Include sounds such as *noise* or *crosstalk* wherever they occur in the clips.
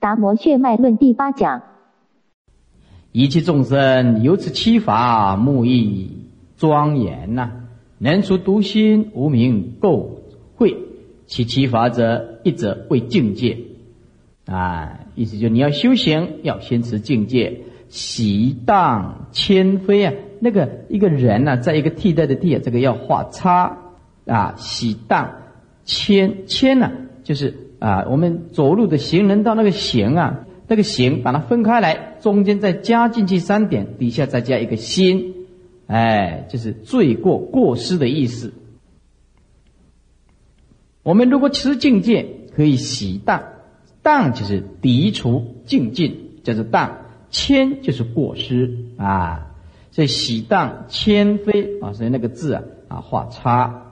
达摩血脉论第八讲，一切众生由此七法，目意庄严呐，能除独心无明垢秽。其七法者，一者为境界啊，意思就你要修行，要先持境界，喜荡千飞啊。那个一个人呢，在一个替代的地啊，这个要画叉啊，喜荡千千呢，就是。啊，我们走路的行人到那个行啊，那个行把它分开来，中间再加进去三点，底下再加一个心，哎，就是罪过过失的意思。我们如果持境界，可以洗荡，荡就是涤除净尽，叫做荡；谦就是过失啊，所以洗荡谦非啊，所以那个字啊啊画叉。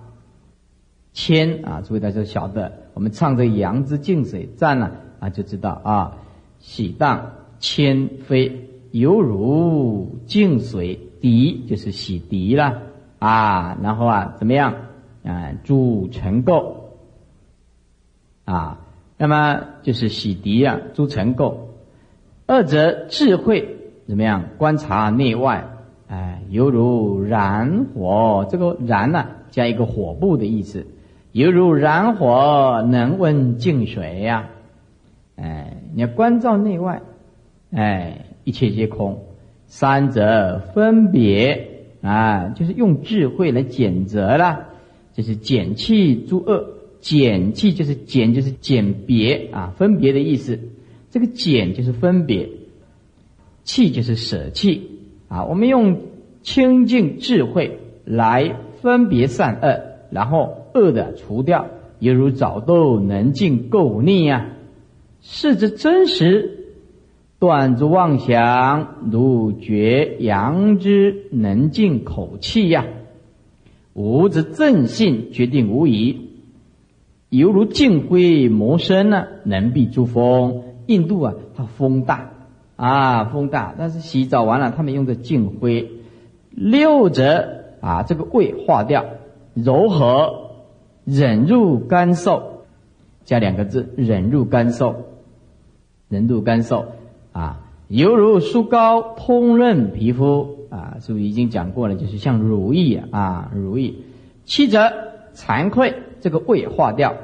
谦啊，诸位大家晓得，我们唱这《杨之净水赞》呢啊，就知道啊，喜荡千飞，犹如净水涤，就是洗涤了啊。然后啊，怎么样啊？诸尘垢啊，那么就是洗涤啊，诸尘垢。二者智慧怎么样？观察内外，哎，犹如燃火，这个燃呢，加一个火部的意思。犹如燃火能温净水呀，哎，你要关照内外，哎，一切皆空。三者分别啊，就是用智慧来检则了，就是减去诸恶。减去就是减，就是减别啊，分别的意思。这个减就是分别，弃就是舍弃啊。我们用清净智慧来分别善恶，然后。恶的除掉，犹如早豆能尽垢腻呀。是之真实，断之妄想，如绝阳之能尽口气呀。无之正性，决定无疑，犹如镜辉魔身呢，能避诸风。印度啊，它风大啊，风大，但是洗澡完了，他们用的镜灰。六者啊，这个胃化掉，柔和。忍入干受，加两个字，忍入干受，忍入干受啊，犹如梳膏通润皮肤啊，是不是已经讲过了？就是像如意啊，如意。七则惭愧，这个胃化掉。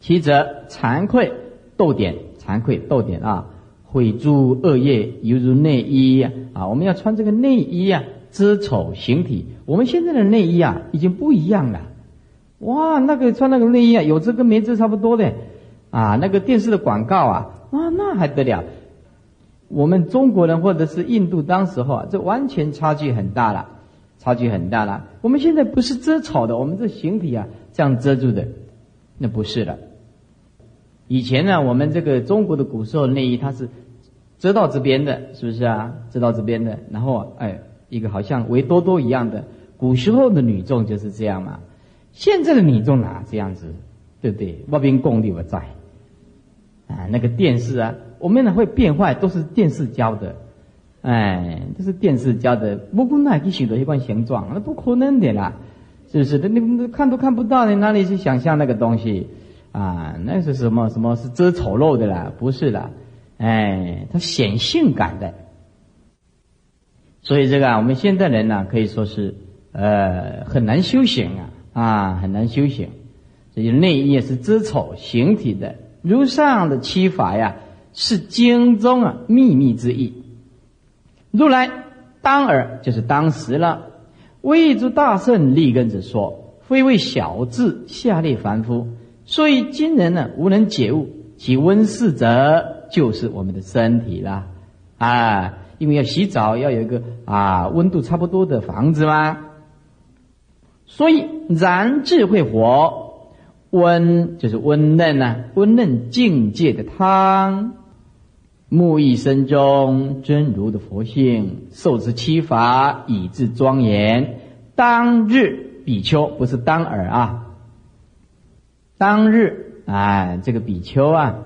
七则惭愧，逗点，惭愧逗点啊，毁诸恶业，犹如内衣啊，我们要穿这个内衣啊。遮丑形体，我们现在的内衣啊，已经不一样了。哇，那个穿那个内衣啊，有遮跟没遮差不多的，啊，那个电视的广告啊，啊，那还得了？我们中国人或者是印度当时候啊，这完全差距很大了，差距很大了。我们现在不是遮丑的，我们这形体啊这样遮住的，那不是了。以前呢，我们这个中国的古时候内衣它是遮到这边的，是不是啊？遮到这边的，然后哎。一个好像维多多一样的，古时候的女众就是这样嘛。现在的女众哪这样子，对不对？外边功力不在啊。那个电视啊，我们呢会变坏，都是电视教的，哎，都是电视教的。不过那去许多一关形状，那不可能的啦，是不是？那你看都看不到，你哪里去想象那个东西啊？那是什么？什么是遮丑陋的啦？不是啦，哎，它显性感的。所以这个啊，我们现代人呢，可以说是呃很难修行啊啊很难修行。所以内衣也是遮丑形体的，如上的七法呀，是经中啊秘密之意。如来当尔就是当时了，为诸大圣立根者说，非为小智下列凡夫，所以今人呢无能解悟，其温室者就是我们的身体了啊。因为要洗澡，要有一个啊温度差不多的房子嘛，所以燃智慧火，温就是温嫩呐，温嫩境界的汤，沐浴身中真如的佛性，受持七法以至庄严。当日比丘不是当耳啊，当日啊这个比丘啊，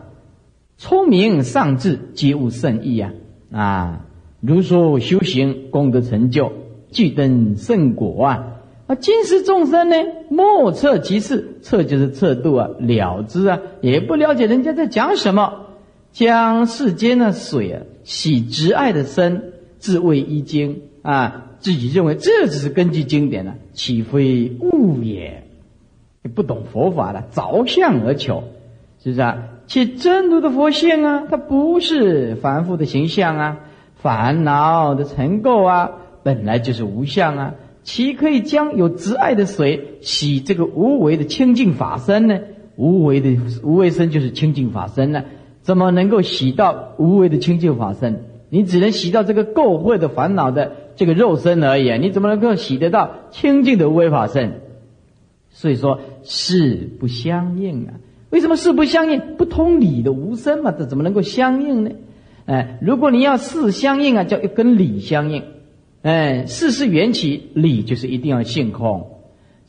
聪明上智，皆悟圣意呀啊。如说修行功德成就，具登圣果啊！啊，今世众生呢，莫测其事，测就是测度啊，了之啊，也不了解人家在讲什么，将世间的水啊，洗执爱的身，自谓一经啊，自己认为这只是根据经典呢，岂非悟也？你不懂佛法的，着相而求，是不是啊？且真如的佛性啊，它不是凡夫的形象啊，烦恼的尘垢啊，本来就是无相啊。岂可以将有执爱的水洗这个无为的清净法身呢？无为的无为身就是清净法身呢？怎么能够洗到无为的清净法身？你只能洗到这个垢秽的烦恼的这个肉身而已。啊你怎么能够洗得到清净的无为法身？所以说事不相应啊！为什么事不相应？不通理的无声嘛，这怎么能够相应呢？哎，如果你要事相应啊，就要跟理相应。哎，事是缘起，理就是一定要性空，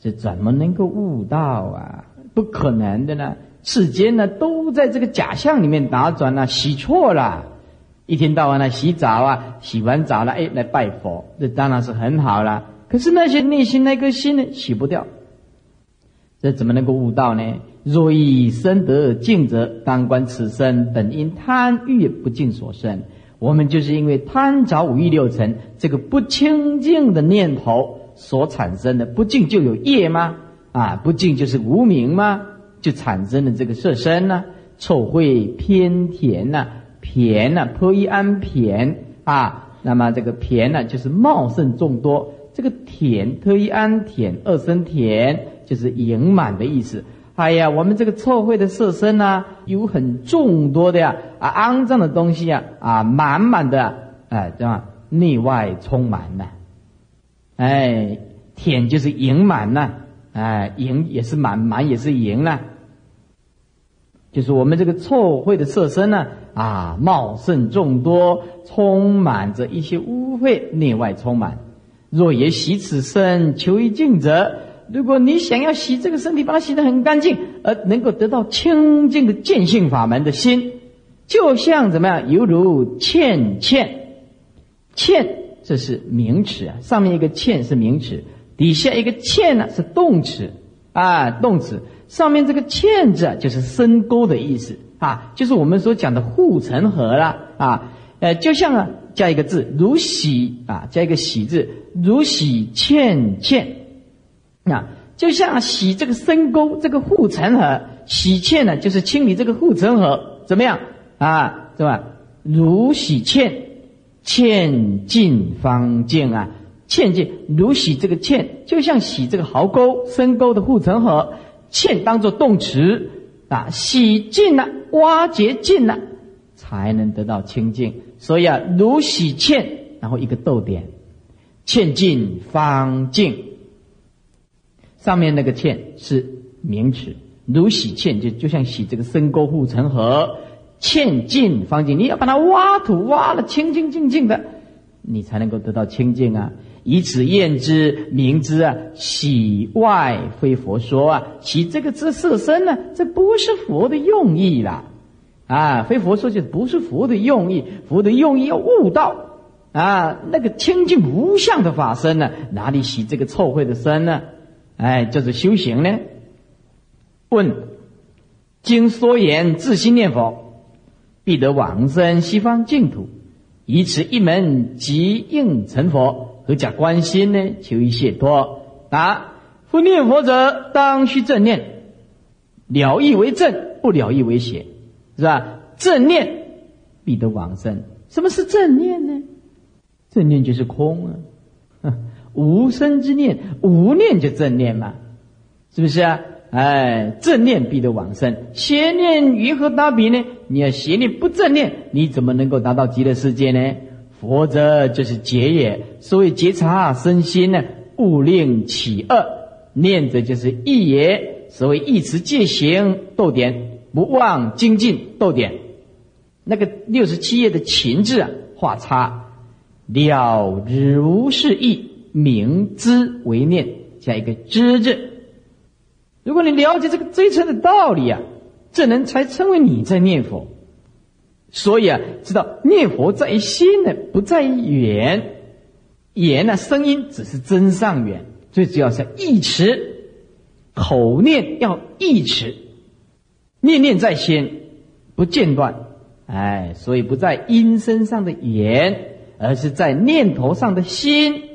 这怎么能够悟道啊？不可能的呢！世间呢都在这个假象里面打转呢，洗错了，一天到晚呢洗澡啊，洗完澡了，哎，来拜佛，这当然是很好了。可是那些内心那颗心呢，洗不掉，这怎么能够悟道呢？若以身得净者，当观此身本因贪欲不净所生。我们就是因为贪着五欲六尘这个不清净的念头所产生的不净就有业吗？啊，不净就是无名吗？就产生了这个色身呢？臭秽偏甜呐，偏呐，破一安偏啊。那么这个偏呢，就是茂盛众多。这个甜，特一安甜，二生甜，就是盈满的意思。哎呀，我们这个臭秽的色身呢，有很众多的呀啊肮脏的东西啊啊满满的哎，对吧？内外充满呐，哎，舔就是盈满呐，哎，盈也是满，满也是盈呐，就是我们这个臭秽的色身呢啊茂盛众多，充满着一些污秽，内外充满。若也洗此身，求一净者。如果你想要洗这个身体，把它洗得很干净，而能够得到清净的见性法门的心，就像怎么样？犹如欠欠欠，这是名词啊。上面一个欠是名词，底下一个欠呢是动词啊，动词。上面这个欠字啊，就是深沟的意思啊，就是我们所讲的护城河啦啊。呃，就像啊，加一个字如洗啊，加一个洗字如洗欠欠。那就像洗这个深沟，这个护城河，洗欠呢，就是清理这个护城河，怎么样啊？是吧？如洗欠，欠尽方净啊，欠尽如洗这个欠，就像洗这个壕沟、深沟的护城河，欠当做动词啊，洗尽了，挖掘尽了，才能得到清净。所以啊，如洗欠，然后一个逗点，欠尽方净。上面那个欠是名词，如洗欠就就像洗这个深沟护城河，欠尽方净，你要把它挖土挖了清清净净的，你才能够得到清净啊！以此验之，明知啊，洗外非佛说啊，洗这个之色身呢，这不是佛的用意啦，啊，非佛说就不是佛的用意，佛的用意要悟道啊，那个清净无相的法身呢，哪里洗这个臭秽的身呢？哎，就是修行呢。问：经说言自心念佛，必得往生西方净土，以此一门即应成佛，何假关心呢？求一解脱。答：夫念佛者，当须正念，了义为正，不了义为邪，是吧？正念必得往生。什么是正念呢？正念就是空啊。无生之念，无念就正念嘛，是不是啊？哎，正念必得往生，邪念于何达比呢？你要邪念不正念，你怎么能够达到极乐世界呢？佛则就是劫也。所谓劫察身心呢，勿令起恶念者就是意也。所谓意持戒行逗点，不忘精进逗点。那个六十七页的情字啊，画叉了如是意。明知为念，加一个知字。如果你了解这个这一层的道理啊，这人才称为你在念佛。所以啊，知道念佛在于心呢，不在于缘。缘呢，声音只是真上缘，最主要是意持，口念要意持，念念在心，不间断。哎，所以不在音身上的言，而是在念头上的心。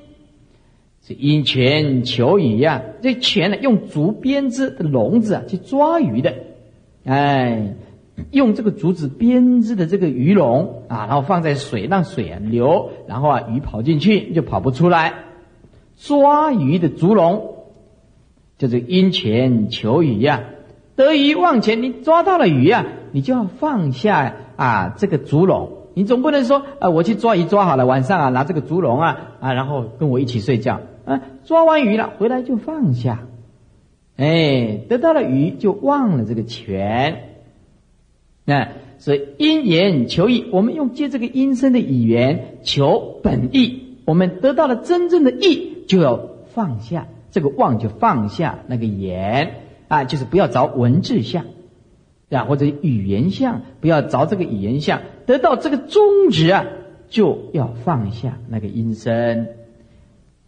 是因泉求鱼呀，这泉呢，用竹编织的笼子啊去抓鱼的，哎，用这个竹子编织的这个鱼笼啊，然后放在水，让水啊流，然后啊鱼跑进去就跑不出来。抓鱼的竹笼，就是因泉求鱼呀，得鱼往前，你抓到了鱼呀，你就要放下啊这个竹笼。你总不能说啊，我去抓鱼抓好了，晚上啊拿这个竹笼啊啊，然后跟我一起睡觉抓完鱼了回来就放下，哎，得到了鱼就忘了这个权，那所以因言求义，我们用借这个阴身的语言求本意，我们得到了真正的义，就要放下这个忘，就放下那个言啊，就是不要着文字相。啊，或者语言相，不要着这个语言相，得到这个宗旨啊，就要放下那个音声。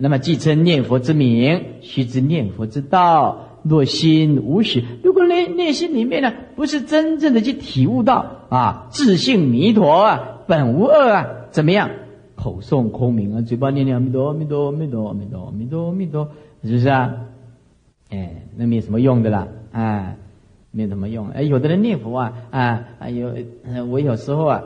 那么，既称念佛之名，须知念佛之道。若心无始，如果内内心里面呢，不是真正的去体悟到啊，自性弥陀啊，本无二啊，怎么样？口诵空名啊，嘴巴念念阿弥陀，阿弥陀，阿弥陀，阿弥陀，阿弥陀，阿弥陀，是不是啊？哎，那没什么用的啦，啊。没什么用，哎，有的人念佛啊，啊，啊有，我有时候啊，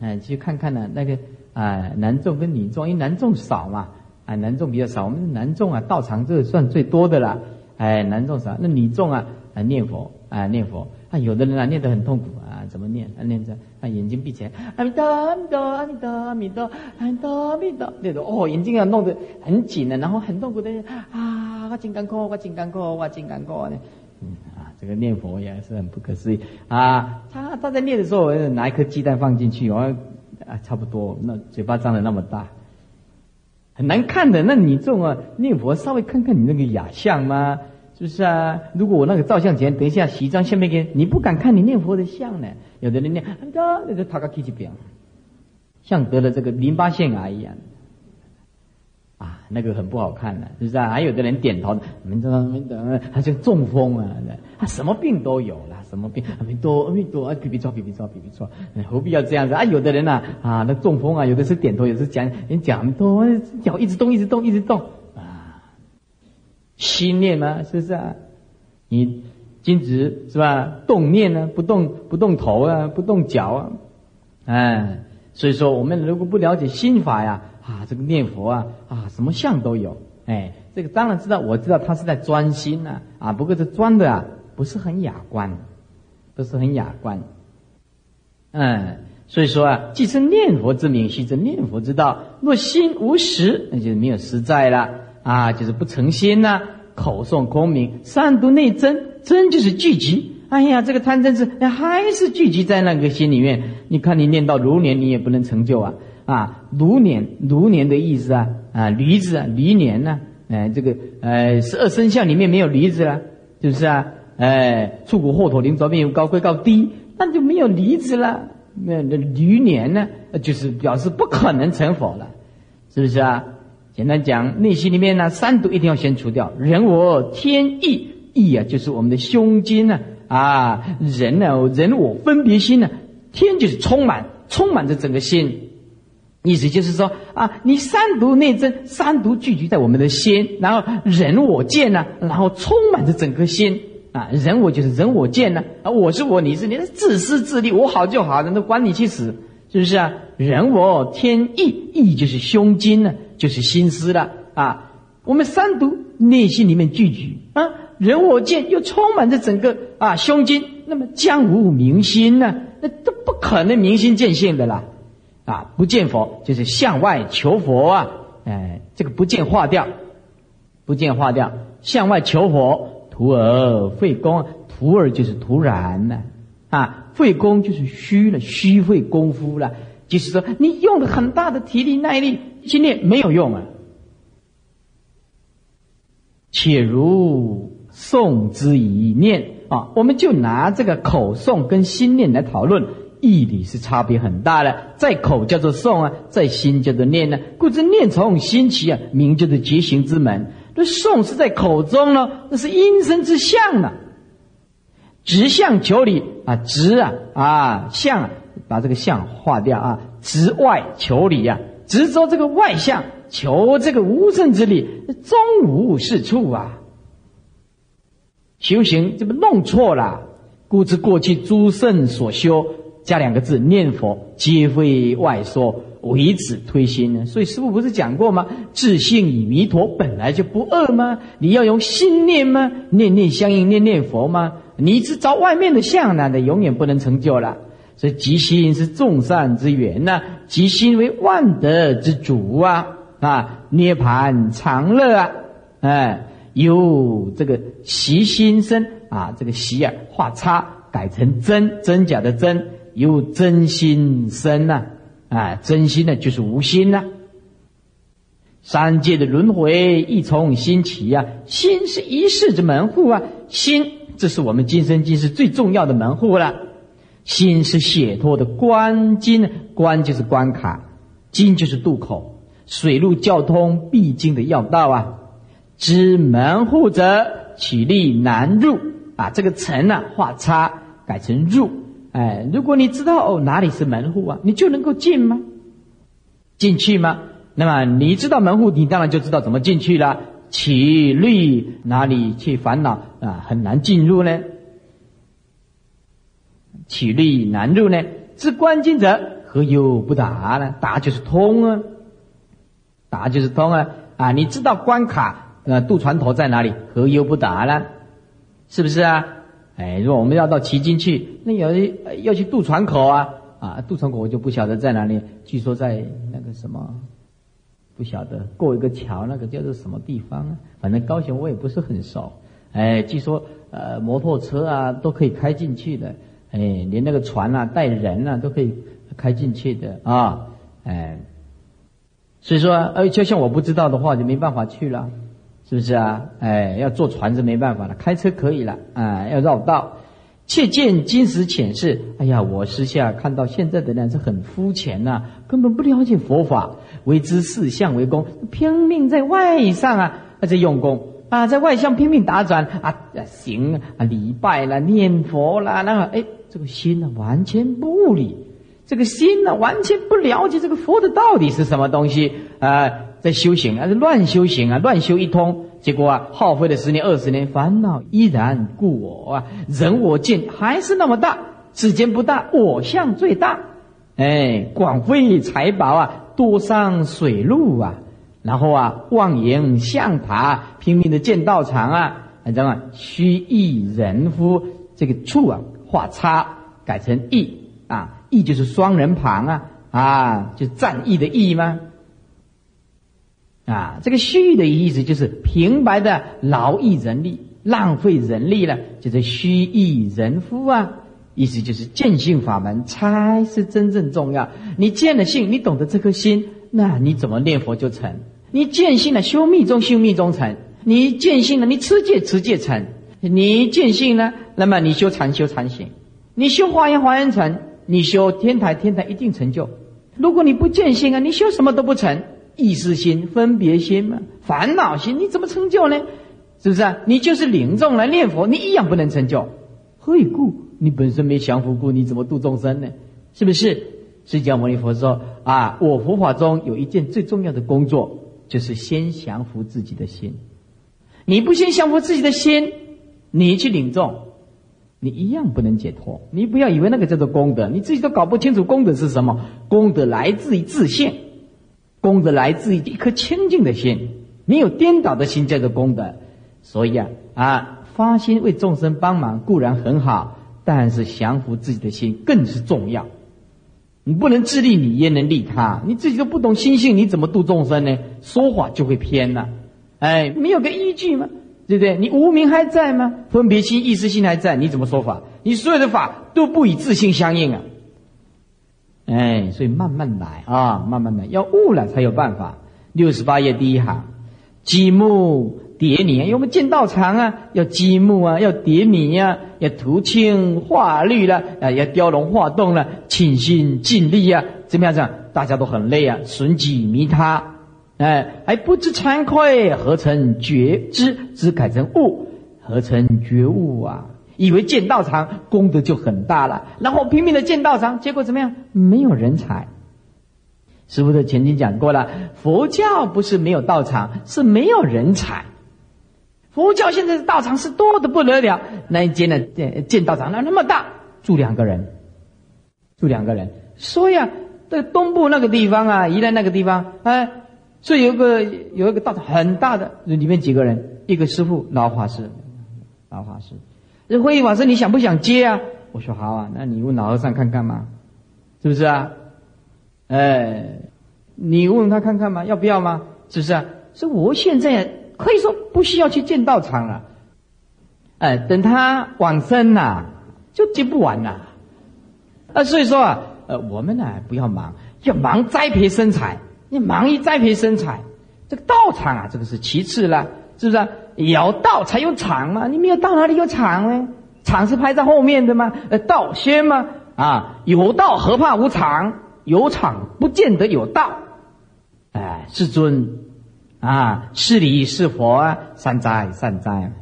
哎，去看看呢，那个啊，男众跟女众，因为男众少嘛，啊，男众比较少，我们男众啊，道场这算最多的了，哎，男众少，那女众啊，啊念佛，啊念佛，啊有的人啊念得很痛苦啊，怎么念？啊念着，啊眼睛闭起来，阿弥陀阿弥陀阿弥陀阿弥陀阿弥陀阿弥陀，那种哦眼睛要弄得很紧的，然后很痛苦的啊，我金刚苦，我金刚苦，我金刚苦呢。嗯啊，这个念佛也是很不可思议啊！他他在念的时候，拿一颗鸡蛋放进去，我啊差不多，那嘴巴张的那么大，很难看的。那你这种啊念佛，稍微看看你那个雅相吗？是不是啊？如果我那个照相前，等一下洗一张相片给你，你不敢看你念佛的相呢。有的人念，那个他个气气表，像得了这个淋巴腺癌一样。那个很不好看的，是不是啊？还有的人点头，没等没等，他就中风啊，他什么病都有了，什么病？阿弥陀阿弥陀啊，比比错比比错比比错，何必要这样子啊？有的人呐，啊，那中风啊，有的是点头，有的是讲，人讲多，脚一直动，一直动，一直动啊，心念嘛，是不是啊？你精子是吧？动念呢，不动不动头啊，不动脚啊，哎，所以说我们如果不了解心法呀。啊，这个念佛啊，啊，什么相都有，哎，这个当然知道，我知道他是在专心呐，啊，不过这专的啊，不是很雅观，不是很雅观，嗯，所以说啊，既称念佛之名，须知念佛之道。若心无实，那就是没有实在了，啊，就是不诚心呐。口诵空名，善读内真，真就是聚集。哎呀，这个贪嗔痴还是聚集在那个心里面。你看你念到如年，你也不能成就啊。啊，卢年，卢年的意思啊，啊，驴子啊，驴年呢？哎，这个，呃，十二生肖里面没有驴子了，是不是啊？哎，出谷祸土灵，左边有高贵高低，那就没有驴子了。那那驴年呢，就是表示不可能成佛了，是不是啊？简单讲，内心里面呢，三毒一定要先除掉。人我天意，意啊，就是我们的胸襟呢，啊，人呢，人我分别心呢，天就是充满，充满着整个心。意思就是说啊，你三毒内真，三毒聚集在我们的心，然后人我见呢，然后充满着整颗心啊，人我就是人我见呢啊，我是我，你是你，自私自利，我好就好，人都管你去死，是不是啊？人我天意，意就是胸襟呢，就是心思了啊。我们三毒内心里面聚集啊，人我见又充满着整个啊胸襟，那么将无明心呢？那都不可能明心见性的啦。啊，不见佛就是向外求佛啊！哎，这个不见化掉，不见化掉，向外求佛，徒儿费功，徒儿就是徒然呢，啊，费功就是虚了，虚费功夫了，就是说你用了很大的体力耐力去念没有用啊。且如诵之以念啊，我们就拿这个口诵跟心念来讨论。义理是差别很大的，在口叫做诵啊，在心叫做念呢。故知念从心起啊，名叫做觉行之门。那颂是在口中呢，那是音声之相呢。直相求里啊，直啊啊相啊，把这个相划掉啊，直外求里呀，直说这个外相，求这个无胜之理，终无是处啊。修行这不弄错了，故知过去诸圣所修，加两个字念佛，皆非外说，为此推心呢。所以师父不是讲过吗？自信与弥陀本来就不二吗？你要用心念吗？念念相应，念念佛吗？你只找外面的相，那的永远不能成就了。所以即心是众善之源呐，即心为万德之主啊啊，涅盘常乐啊，哎。由这个习心生啊，这个习啊，画叉改成真真假的真，由真心生呐，啊，真心呢就是无心呐。三界的轮回一从心起呀，心是一世之门户啊，心这是我们今生今世最重要的门户了。心是解脱的关金，关就是关卡，金就是渡口，水陆交通必经的要道啊。知门户者，起立难入啊！这个“城”呢，画叉改成“入”。哎，如果你知道哦哪里是门户啊，你就能够进吗？进去吗？那么你知道门户，你当然就知道怎么进去了。起立哪里去烦恼啊？很难进入呢。起立难入呢？知关键者何忧不达呢？达就是通啊，达就是通啊！啊，你知道关卡。呃渡船头在哪里？何忧不达呢？是不是啊？哎，如果我们要到旗津去，那有要去渡船口啊啊！渡船口我就不晓得在哪里，据说在那个什么，不晓得过一个桥，那个叫做什么地方啊？反正高雄我也不是很熟。哎，据说呃摩托车啊都可以开进去的，哎，连那个船啊带人啊都可以开进去的啊，哎，所以说呃就像我不知道的话，就没办法去了。是不是啊？哎，要坐船是没办法了，开车可以了啊。要绕道，切见今时浅事。哎呀，我私下看到现在的人是很肤浅呐，根本不了解佛法，为之四相为功，拼命在外上啊，在用功啊，在外向拼命打转啊，行啊，礼拜啦，念佛啦，那个哎，这个心呢完全不理，这个心呢完全不了解这个佛的到底是什么东西啊。在修行啊，是乱修行啊，乱修一通，结果啊，耗费了十年二十年，烦恼依然故我啊，人我见还是那么大，世间不大，我相最大，哎，广费财宝啊，多上水路啊，然后啊，妄言相塔，拼命的建道场啊，你知道吗？虚意人夫，这个处啊，画叉改成义啊，义就是双人旁啊，啊，就战役的役吗？啊，这个虚的意思就是平白的劳役人力，浪费人力了，就是虚役人夫啊。意思就是见性法门才是真正重要。你见了性，你懂得这颗心，那你怎么念佛就成？你见性了，修密宗修密宗成；你见性了，你持戒持戒成；你见性呢，那么你修禅修禅行；你修华严华严成；你修天台天台一定成就。如果你不见性啊，你修什么都不成。意识心、分别心嘛，烦恼心，你怎么成就呢？是不是啊？你就是领众来念佛，你一样不能成就。何以故？你本身没降伏故，你怎么度众生呢？是不是？释迦牟尼佛说啊，我佛法中有一件最重要的工作，就是先降服自己的心。你不先降服自己的心，你去领众，你一样不能解脱。你不要以为那个叫做功德，你自己都搞不清楚功德是什么。功德来自于自信。功德来自于一颗清净的心，没有颠倒的心叫做功德。所以啊啊，发心为众生帮忙固然很好，但是降服自己的心更是重要。你不能自利，你焉能利他？你自己都不懂心性，你怎么度众生呢？说法就会偏了。哎，没有个依据吗？对不对？你无名还在吗？分别心、意识心还在，你怎么说法？你所有的法都不与自性相应啊。哎，所以慢慢来啊，慢慢来，要悟了才有办法。六十八页第一行，积木叠泥，因为我们建道场啊，要积木啊，要叠泥呀，要涂青画绿了，啊，要雕龙画栋了，倾心尽力啊，怎么样？这样大家都很累啊，损己弥他，哎，还不知惭愧，何成觉知，知改成悟，何成觉悟啊！以为建道场功德就很大了，然后拼命的建道场，结果怎么样？没有人才。师傅的前经讲过了，佛教不是没有道场，是没有人才。佛教现在的道场是多的不得了，那一间呢建建道场那那么大，住两个人，住两个人。所以啊，这东部那个地方啊，宜兰那个地方，哎，所以有个有一个道场很大的，里面几个人，一个师傅老法师，老法师，这慧法师你想不想接啊？我说好啊，那你问老和尚看看嘛，是不是啊？哎，你问他看看嘛，要不要吗？是不是啊？所以我现在。可以说不需要去建道场了，哎，等他往生呐，就接不完了，啊，所以说啊，呃，我们呢不要忙，要忙栽培生财，你忙于栽培生财，这个道场啊，这个是其次了，是不是？有道才有场嘛，你没有道哪里有场呢？场是排在后面的吗？呃，道先吗？啊，有道何怕无场？有场不见得有道，哎，世尊。啊，是理是佛啊，善哉善哉，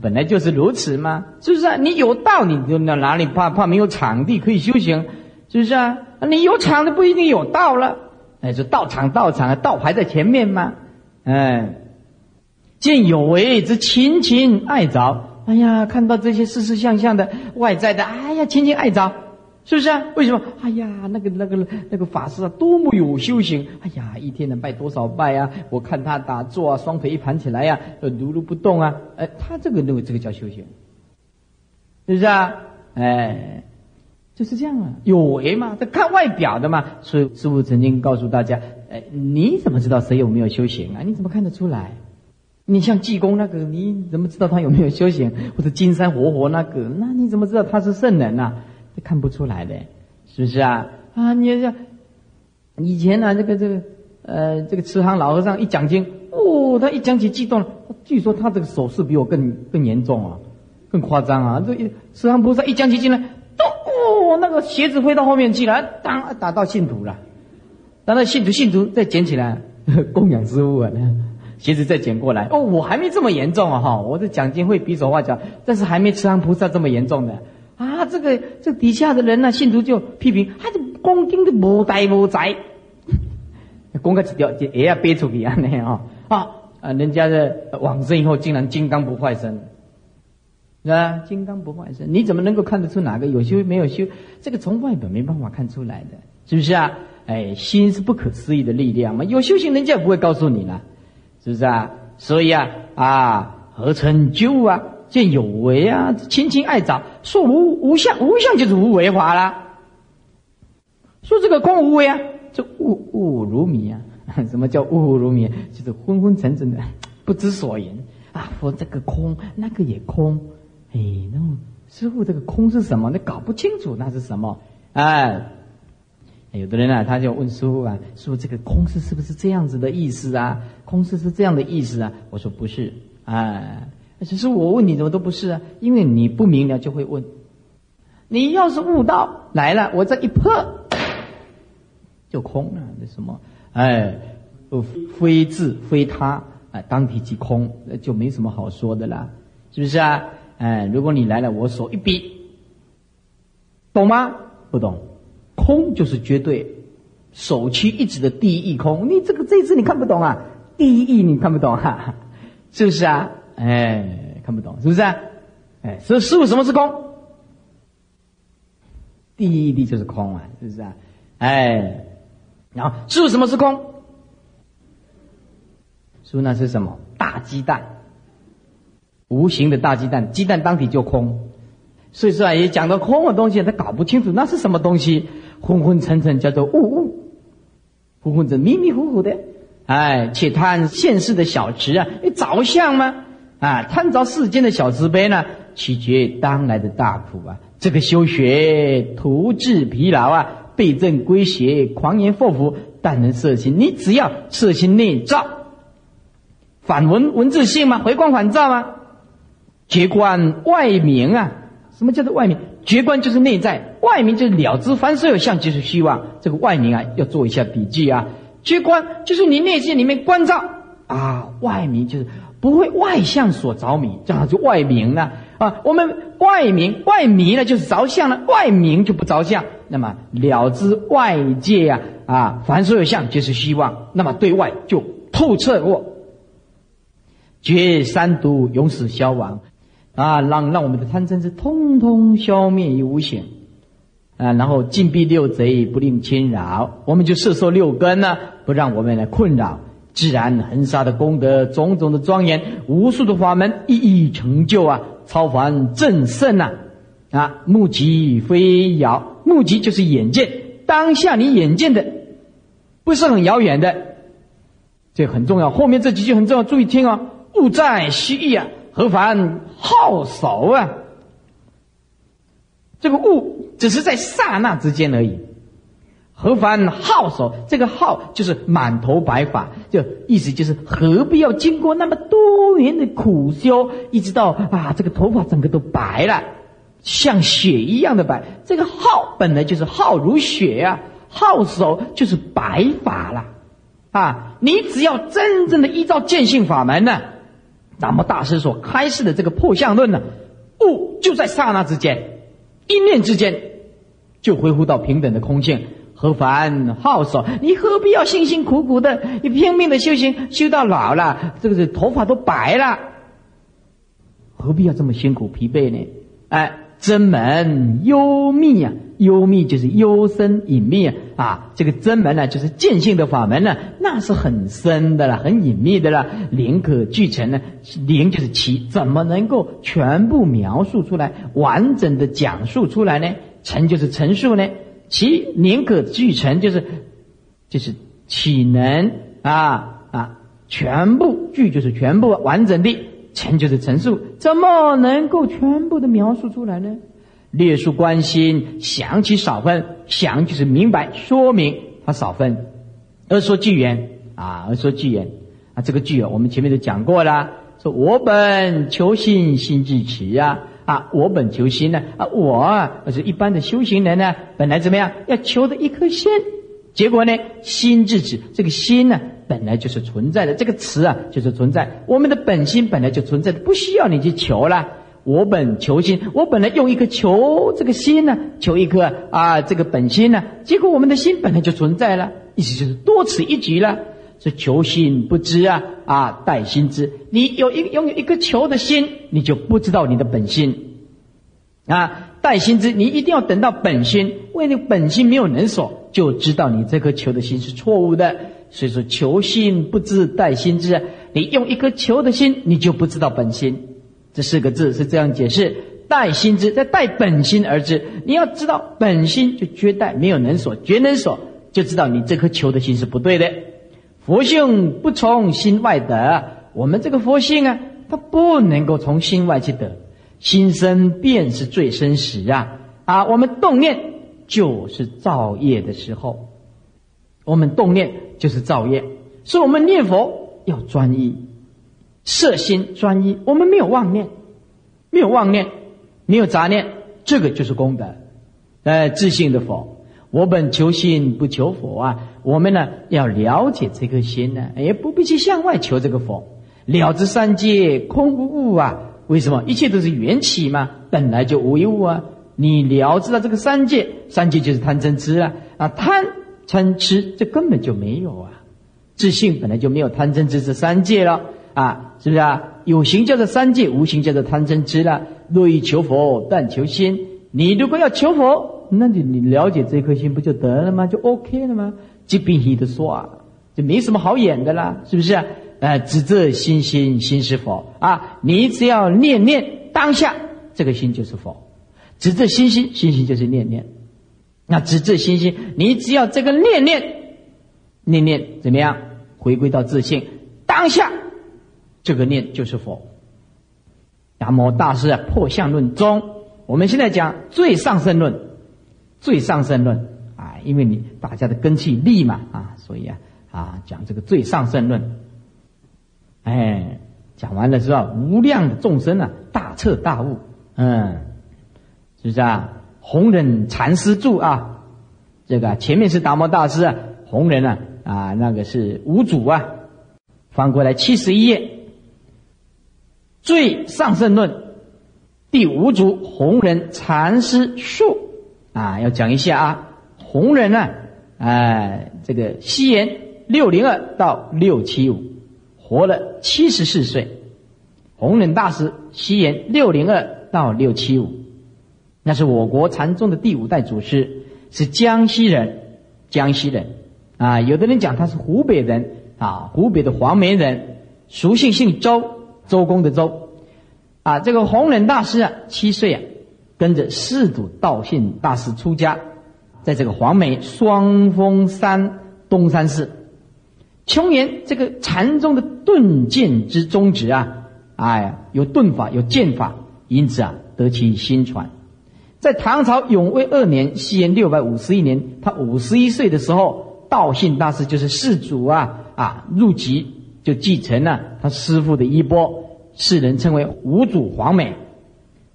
本来就是如此嘛，是不是啊？你有道，你就哪哪里怕怕没有场地可以修行，是不是啊？你有场的不一定有道了，哎，就道场道场，道排在前面嘛，哎，见有为之亲亲爱着，哎呀，看到这些事事相相的外在的，哎呀，亲亲爱着。是不是啊？为什么？哎呀，那个、那个、那个法师啊，多么有修行！哎呀，一天能拜多少拜啊？我看他打坐啊，双腿一盘起来呀，呃，如如不动啊。哎，他这个认为这个叫修行，是不是啊？哎，就是这样啊，有为嘛，他看外表的嘛。所以师傅曾经告诉大家，哎，你怎么知道谁有没有修行啊？你怎么看得出来？你像济公那个，你怎么知道他有没有修行？或者金山活活那个，那你怎么知道他是圣人呐？看不出来的，是不是啊？啊，你像以前呢，这个这个呃，这个慈航老和尚一讲经，哦，他一讲起激动了。据说他这个手势比我更更严重啊，更夸张啊。这一慈航菩萨一讲起经来，咚哦，那个鞋子飞到后面去了，当打到信徒了，打到信徒，信徒再捡起来供养师傅啊，鞋子再捡过来。哦，我还没这么严重啊哈，我的讲经会比手画脚，但是还没慈航菩萨这么严重的。啊，这个这底下的人呢，信徒就批评，他这恭敬的无呆无宅，*laughs* 讲个一条就也要憋出去啊那样啊啊啊！人家的往生以后竟然金刚不坏身，是吧？金刚不坏身，你怎么能够看得出哪个有修没有修？这个从外表没办法看出来的，是不是啊？哎，心是不可思议的力量嘛，有修行人家也不会告诉你了，是不是啊？所以啊啊，何成就啊？见有为啊，亲亲爱着；说无无相，无相就是无为法了。说这个空无为啊，这雾雾如迷啊。*laughs* 什么叫雾如迷？就是昏昏沉沉的，不知所言啊。说这个空，那个也空。哎，那师傅，这个空是什么？你搞不清楚那是什么？哎，有的人啊，他就问师傅啊：“师傅，这个空是是不是这样子的意思啊？空是是这样的意思啊？”我说不是，哎。只是我问你怎么都不是啊？因为你不明了就会问。你要是悟道来了，我这一破就空了。那什么？哎，非自非他，哎，当体即空，就没什么好说的了，是不是啊？哎，如果你来了，我手一逼，懂吗？不懂。空就是绝对，首屈一指的第一义空。你这个这一次你看不懂啊？第一义你看不懂哈？*laughs* 是不是啊？哎，看不懂是不是？啊哎，所以师傅什么是空？第一地就是空啊，是不是啊？哎，然后师傅什么是空？师傅那是什么？大鸡蛋，无形的大鸡蛋，鸡蛋当体就空。所以说啊，也讲到空的东西，他搞不清楚那是什么东西，昏昏沉沉叫做雾雾，昏昏沉迷迷糊糊的，哎，且贪现世的小池啊，你着相吗？啊，贪着世间的小慈悲呢，取决当来的大苦啊！这个修学徒治疲劳啊，背正归邪，狂言祸福，但能摄心。你只要摄心内照，反文文字性吗？回光返照吗？绝观外明啊！什么叫做外明？绝观就是内在，外明就是了知凡所有相即是虚妄。这个外明啊，要做一下笔记啊。觉观就是你内心里面关照啊，外明就是不会外相所着迷，这样就外明了啊。我们外明外迷了就是着相了，外明就不着相。那么了知外界呀啊，凡所有相就是希望，那么对外就透彻过，绝三毒，永死消亡啊，让让我们的贪嗔痴通通消灭于无形啊，然后禁闭六贼，不令侵扰，我们就摄受六根呢，不让我们来困扰，自然恒沙的功德，种种的庄严，无数的法门一一成就啊，超凡正圣呐啊，目极非遥。目极就是眼见，当下你眼见的，不是很遥远的，这很重要。后面这几句很重要，注意听哦。勿在西域啊，何凡好守啊？这个悟只是在刹那之间而已。何凡好守？这个好就是满头白发，就意思就是何必要经过那么多年的苦修，一直到啊这个头发整个都白了。像血一样的白，这个好本来就是好如血呀，好手就是白发了，啊！你只要真正的依照见性法门呢，那么大师所开示的这个破相论呢，悟就在刹那之间，一念之间，就恢复到平等的空性。何凡好手？你何必要辛辛苦苦的，你拼命的修行，修到老了，这个是头发都白了，何必要这么辛苦疲惫呢？哎。真门幽密啊，幽密就是幽深隐秘啊！这个真门呢，就是见性的法门呢，那是很深的了，很隐秘的了。灵可具成呢，灵就是其，怎么能够全部描述出来，完整的讲述出来呢？成就是陈述呢，其灵可具成就是就是岂能啊啊？全部具就是全部完整的。成就是陈述，怎么能够全部的描述出来呢？略述关心，详起少分。详就是明白说明，它少分。而说句言啊，而说句言啊，这个句啊，我们前面都讲过了。说我本求心，心至持呀啊，我本求心呢啊，我啊是一般的修行人呢，本来怎么样，要求的一颗心，结果呢，心至持，这个心呢。本来就是存在的，这个词啊，就是存在。我们的本心本来就存在的，不需要你去求了。我本求心，我本来用一颗求这个心呢，求一颗啊这个本心呢，结果我们的心本来就存在了，意思就是多此一举了。是求心不知啊啊，待心知。你有一拥有一颗求的心，你就不知道你的本心啊。待心知，你一定要等到本心，为你本心没有能所，就知道你这颗求的心是错误的。所以说，求心不知待心知。你用一颗求的心，你就不知道本心。这四个字是这样解释：待心知，在待本心而知。你要知道本心，就绝待没有能所，绝能所，就知道你这颗求的心是不对的。佛性不从心外得，我们这个佛性啊，它不能够从心外去得。心生便是最生时啊啊！我们动念就是造业的时候。我们动念就是造业，所以我们念佛要专一，色心专一。我们没有妄念，没有妄念，没有杂念，这个就是功德。呃，自信的佛，我本求心不求佛啊。我们呢要了解这颗心呢，也不必去向外求这个佛。了知三界空无物啊，为什么？一切都是缘起嘛，本来就无一物啊。你了知道这个三界，三界就是贪嗔痴啊啊贪。嗔痴，这根本就没有啊！自信本来就没有贪嗔痴这三界了啊，是不是啊？有形叫做三界，无形叫做贪嗔痴了。若欲求佛，但求心。你如果要求佛，那你你了解这颗心不就得了吗？就 OK 了吗？即便你的说啊，就没什么好演的啦，是不是？呃，只这心心心是佛啊！你只要念念当下，这个心就是佛。只这心心心心就是念念。那直至心心，你只要这个念念，念念怎么样？回归到自信当下，这个念就是佛。达摩大师啊，破相论中，我们现在讲最上圣论，最上圣论啊，因为你大家的根气利嘛啊，所以啊啊讲这个最上圣论。哎，讲完了之后，无量的众生啊，大彻大悟，嗯，是不是啊？弘忍禅师著啊，这个前面是达摩大师啊，弘忍啊啊，那个是五祖啊。翻过来七十一页，《最上圣论》第五组弘忍禅师述啊，要讲一下啊。弘忍呢，哎，这个西元六零二到六七五，活了七十四岁。弘忍大师西元六零二到六七五，那是我国禅宗的第五代祖师，是江西人。江西人啊，有的人讲他是湖北人啊，湖北的黄梅人，俗姓姓周，周公的周。啊，这个弘忍大师啊，七岁啊，跟着世祖道信大师出家，在这个黄梅双峰山东山寺，穷言这个禅宗的顿渐之宗旨啊，哎，有顿法，有剑法，因此啊，得其心传。在唐朝永徽二年（西元六百五十一年），他五十一岁的时候，道信大师就是世祖啊啊入籍，就继承了他师父的衣钵。世人称为五祖黄美，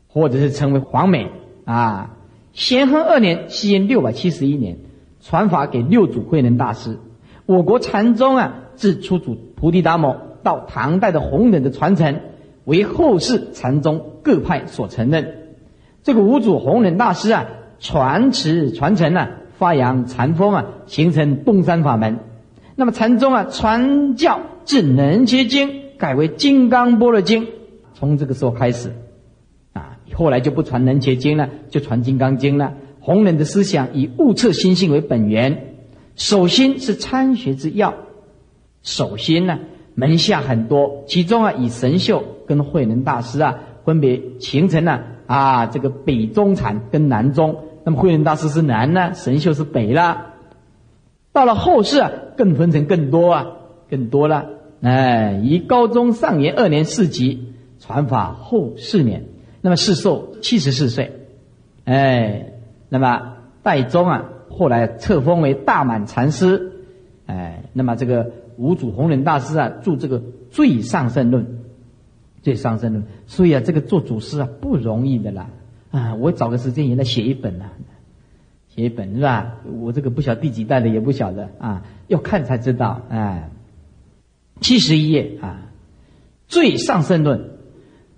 或者是称为黄美啊。咸亨二年（西元六百七十一年），传法给六祖慧能大师。我国禅宗啊，自初祖菩提达摩到唐代的弘忍的传承，为后世禅宗各派所承认。这个五祖弘忍大师啊，传持传承啊，发扬禅风啊，形成东山法门。那么禅宗啊，传教至能切经。改为《金刚般若经》，从这个时候开始，啊，后来就不传《能切经》了，就传《金刚经》了。弘忍的思想以悟彻心性为本源，首心是参学之要。首心呢，门下很多，其中啊，以神秀跟慧能大师啊，分别形成了啊，这个北中禅跟南宗。那么慧能大师是南呢，神秀是北了。到了后世啊，更分成更多啊，更多了。哎，以高中上元二年四级传法后四年，那么世寿七十四岁。哎，那么代宗啊，后来册封为大满禅师。哎，那么这个五祖弘忍大师啊，著这个《最上圣论》，《最上圣论》，所以啊，这个做祖师啊不容易的啦。啊，我找个时间也来写一本呐，写一本是吧？我这个不晓第几代的也不晓得啊，要看才知道。哎。七十一页啊，《最上圣论》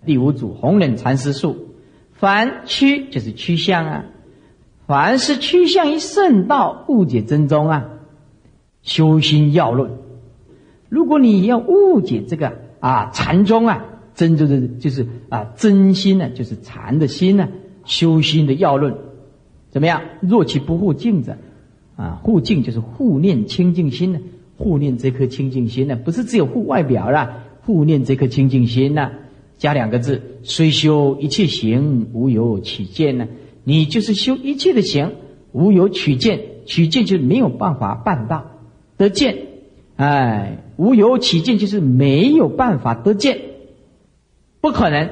第五组弘忍禅师述：凡趋就是趋向啊，凡是趋向于圣道、误解真宗啊，修心要论。如果你要误解这个啊禅宗啊，真就是就是啊真心呢，就是禅的心呢，修心的要论，怎么样？若其不护净者啊，护净就是护念清净心呢。护念这颗清净心呢，不是只有护外表啦，护念这颗清净心呢，加两个字：虽修一切行，无有取见呢。你就是修一切的行，无有取见，取见就是没有办法办到得见。哎，无有取见就是没有办法得见，不可能。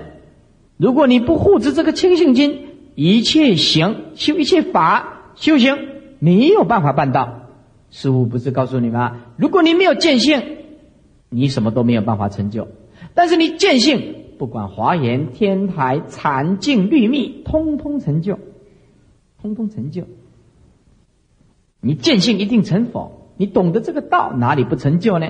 如果你不护持这个清净心，一切行修一切法修行，没有办法办到。师傅不是告诉你吗？如果你没有见性，你什么都没有办法成就；但是你见性，不管华严、天台、禅净、律密，通通成就，通通成就。你见性一定成佛，你懂得这个道，哪里不成就呢？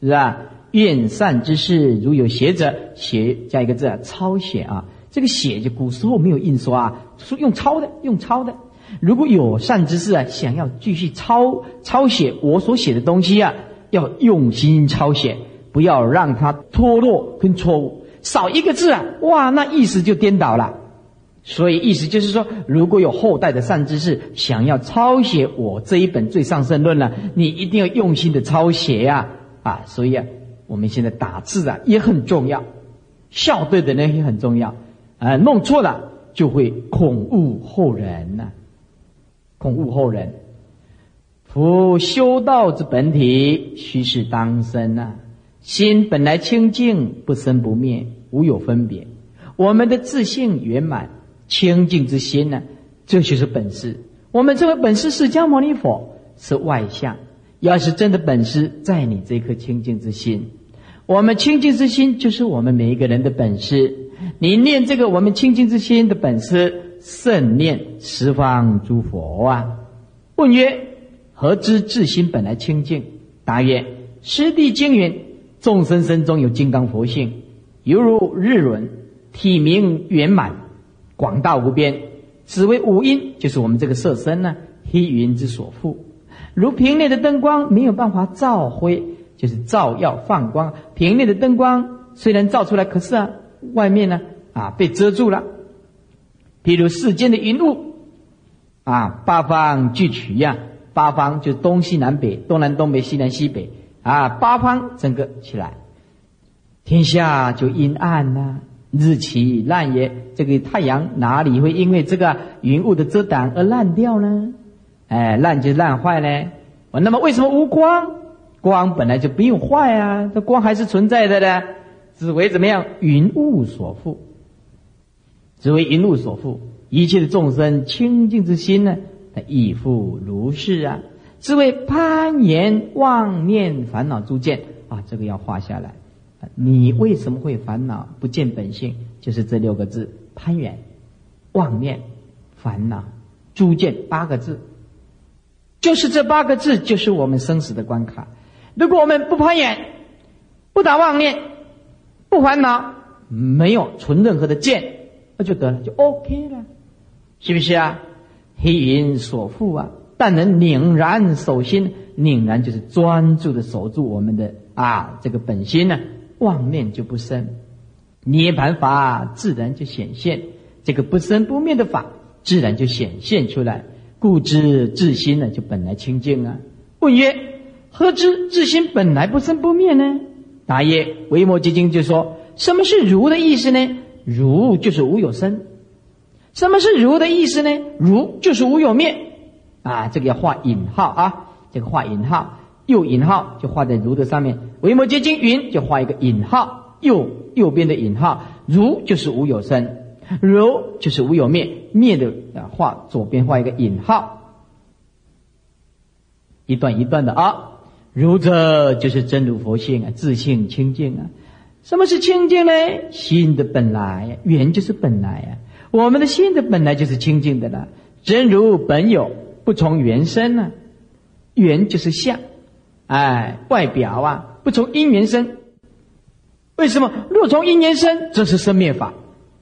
是吧？愿善之事，如有邪者，写加一个字啊，抄写啊。这个写就古时候没有印刷啊，是用抄的，用抄的。如果有善知识啊，想要继续抄抄写我所写的东西啊，要用心抄写，不要让它脱落跟错误。少一个字啊，哇，那意思就颠倒了。所以意思就是说，如果有后代的善知识想要抄写我这一本《最上圣论》呢，你一定要用心的抄写呀，啊，所以啊，我们现在打字啊也很重要，校对的人也很重要，啊，弄错了就会恐误后人呐。恐悟后人，夫修道之本体，须是当生啊！心本来清净，不生不灭，无有分别。我们的自信圆满清净之心呢，这就是本师。我们这个本师释迦牟尼佛是外相，要是真的本师在你这颗清净之心，我们清净之心就是我们每一个人的本师。你念这个我们清净之心的本师。圣念十方诸佛啊！问曰：何知自心本来清净？答曰：师弟经云，众生身中有金刚佛性，犹如日轮，体明圆满，广大无边。此为五阴，就是我们这个色身呢，黑云之所覆。如瓶内的灯光没有办法照灰，就是照耀放光。瓶内的灯光虽然照出来，可是啊，外面呢啊被遮住了。譬如世间的云雾，啊，八方俱取呀，八方就东西南北、东南东北、西南西北啊，八方整个起来，天下就阴暗呐，日其烂也。这个太阳哪里会因为这个云雾的遮挡而烂掉呢？哎，烂就烂坏呢。那么为什么无光？光本来就不用坏啊，这光还是存在的呢，只为怎么样？云雾所覆。只为云雾所覆，一切的众生清净之心呢，亦复如是啊。只为攀岩妄念烦恼诸见啊，这个要画下来。你为什么会烦恼不见本性？就是这六个字：攀缘、妄念、烦恼、诸见八个字。就是这八个字，就是我们生死的关卡。如果我们不攀缘、不打妄念、不烦恼，没有存任何的见。那就得了，就 OK 了，是不是啊？黑云所覆啊，但能拧然守心，拧然就是专注的守住我们的啊这个本心呢，妄念就不生，涅盘法自然就显现，这个不生不灭的法自然就显现出来，故知自心呢就本来清净啊。问曰：何知自心本来不生不灭呢？答曰：维摩诘经就说，什么是如的意思呢？如就是无有生，什么是如的意思呢？如就是无有灭，啊，这个要画引号啊，这个画引号，右引号就画在如的上面。维摩诘经云就画一个引号，右右边的引号，如就是无有生，如就是无有灭，灭的啊画左边画一个引号，一段一段的啊，如者就是真如佛性啊，自性清净啊。什么是清净呢？心的本来，缘就是本来呀。我们的心的本来就是清净的了。真如本有，不从缘生呢。缘就是相，哎，外表啊，不从因缘生。为什么？若从因缘生，这是生灭法。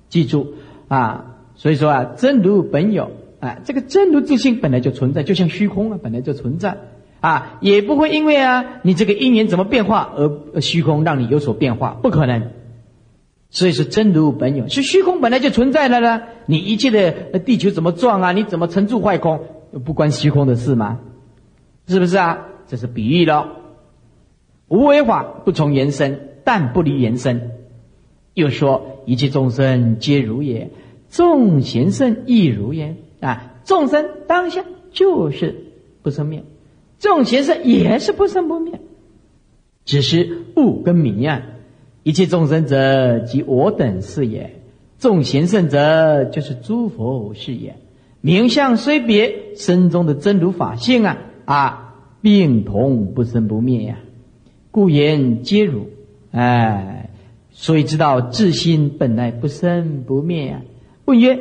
记住啊，所以说啊，真如本有，啊，这个真如自性本来就存在，就像虚空啊，本来就存在。啊，也不会因为啊，你这个因缘怎么变化而虚空让你有所变化，不可能。所以说真如本有，是虚空本来就存在了呢。你一切的地球怎么转啊？你怎么成住坏空，不关虚空的事吗？是不是啊？这是比喻喽。无为法不从缘生，但不离缘生。又说一切众生皆如也，众贤圣亦如也。啊，众生当下就是不生灭。这种形式也是不生不灭，只是物跟名啊。一切众生者，即我等是也；众贤圣者，就是诸佛是也。名相虽别，身中的真如法性啊啊，并同不生不灭呀。故言皆如，哎，所以知道自心本来不生不灭呀。问曰：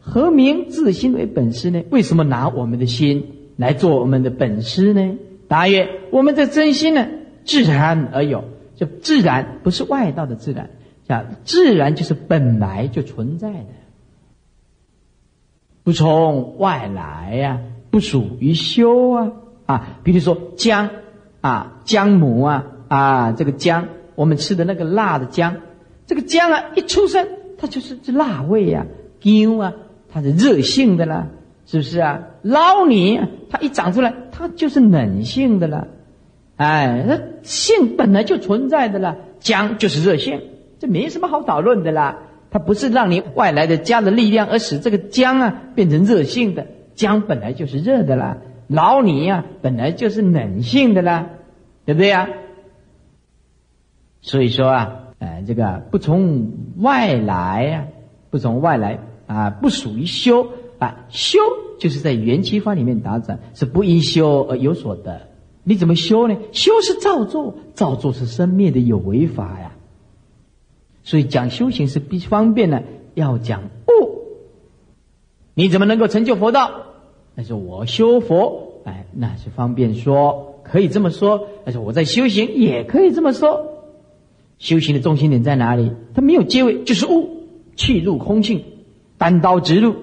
何名自心为本师呢？为什么拿我们的心？来做我们的本师呢？答曰：我们的真心呢，自然而有，就自然不是外道的自然，叫自然就是本来就存在的，不从外来呀，不属于修啊啊！比如说姜啊，姜母啊啊，这个姜，我们吃的那个辣的姜，这个姜啊，一出生它就是这辣味呀，姜啊，它是热性的啦。是不是啊？捞泥，它一长出来，它就是冷性的了。哎，那性本来就存在的了。姜就是热性，这没什么好讨论的啦。它不是让你外来的加了力量而使这个姜啊变成热性的。姜本来就是热的啦。捞泥呀，本来就是冷性的啦，对不对呀？所以说啊，哎，这个不从外来呀，不从外来啊，不属于修。啊，修就是在缘起法里面打转，是不因修而有所得。你怎么修呢？修是造作，造作是生灭的有为法呀。所以讲修行是必方便的，要讲悟。你怎么能够成就佛道？那是我修佛，哎，那是方便说，可以这么说，但是我在修行也可以这么说。修行的中心点在哪里？它没有结尾，就是悟，去入空性，单刀直入，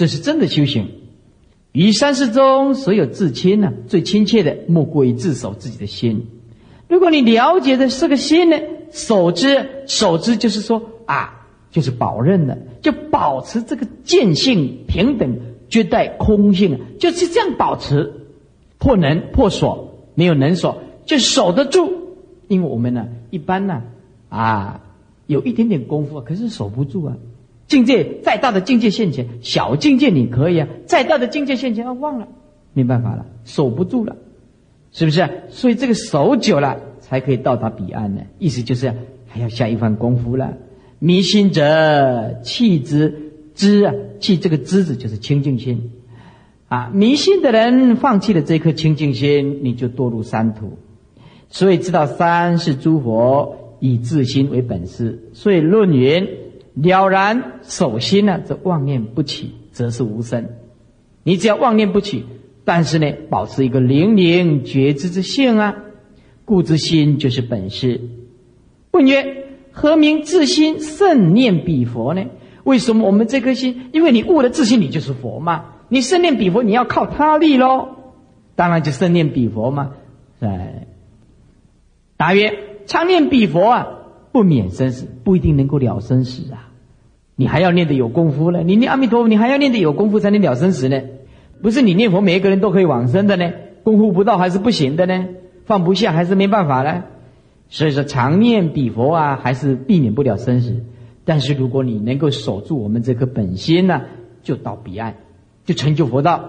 这是真的修行。于三世中，所有至亲呢，最亲切的莫过于自守自己的心。如果你了解的是个心呢，守之，守之就是说啊，就是保任的，就保持这个见性平等，绝代空性，就是这样保持。破能破锁，没有能锁，就守得住。因为我们呢，一般呢，啊，有一点点功夫，可是守不住啊。境界再大的境界现前，小境界你可以啊，再大的境界现前啊，忘了，没办法了，守不住了，是不是？所以这个守久了，才可以到达彼岸呢。意思就是还要下一番功夫了。迷心者弃之，知啊，弃这个知字就是清净心啊。迷信的人放弃了这颗清净心，你就堕入三途。所以知道三是诸佛以自心为本事，所以论云了然守心呢，则妄念不起，则是无生。你只要妄念不起，但是呢，保持一个灵灵觉知之性啊，故之心就是本事。问曰：何名自心圣念彼佛呢？为什么我们这颗心？因为你悟了自心，你就是佛嘛。你圣念彼佛，你要靠他力喽。当然就圣念彼佛嘛，哎。答曰：常念彼佛啊，不免生死，不一定能够了生死啊。你还要念得有功夫呢。你念阿弥陀佛，你还要念得有功夫才能了生死呢。不是你念佛，每一个人都可以往生的呢。功夫不到还是不行的呢。放不下还是没办法呢。所以说，常念彼佛啊，还是避免不了生死。但是如果你能够守住我们这颗本心呢，就到彼岸，就成就佛道。《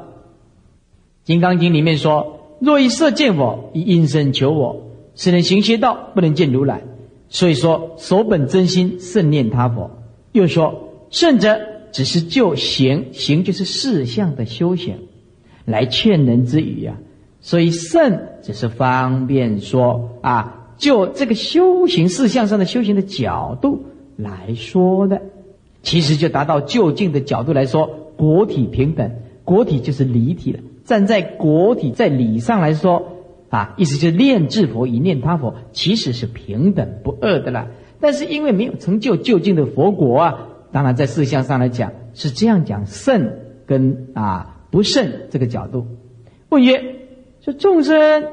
金刚经》里面说：若以色见我，以音声求我。只能行邪道，不能见如来。所以说，守本真心，胜念他佛。又说，圣者只是就行，行就是事相的修行，来劝人之语呀。所以圣只是方便说啊，就这个修行事相上的修行的角度来说的，其实就达到就近的角度来说，国体平等，国体就是离体了。站在国体在理上来说。啊，意思就是念智佛以念他佛，其实是平等不二的啦。但是因为没有成就就近的佛果啊，当然在事相上来讲是这样讲圣跟啊不圣这个角度。问曰：说众生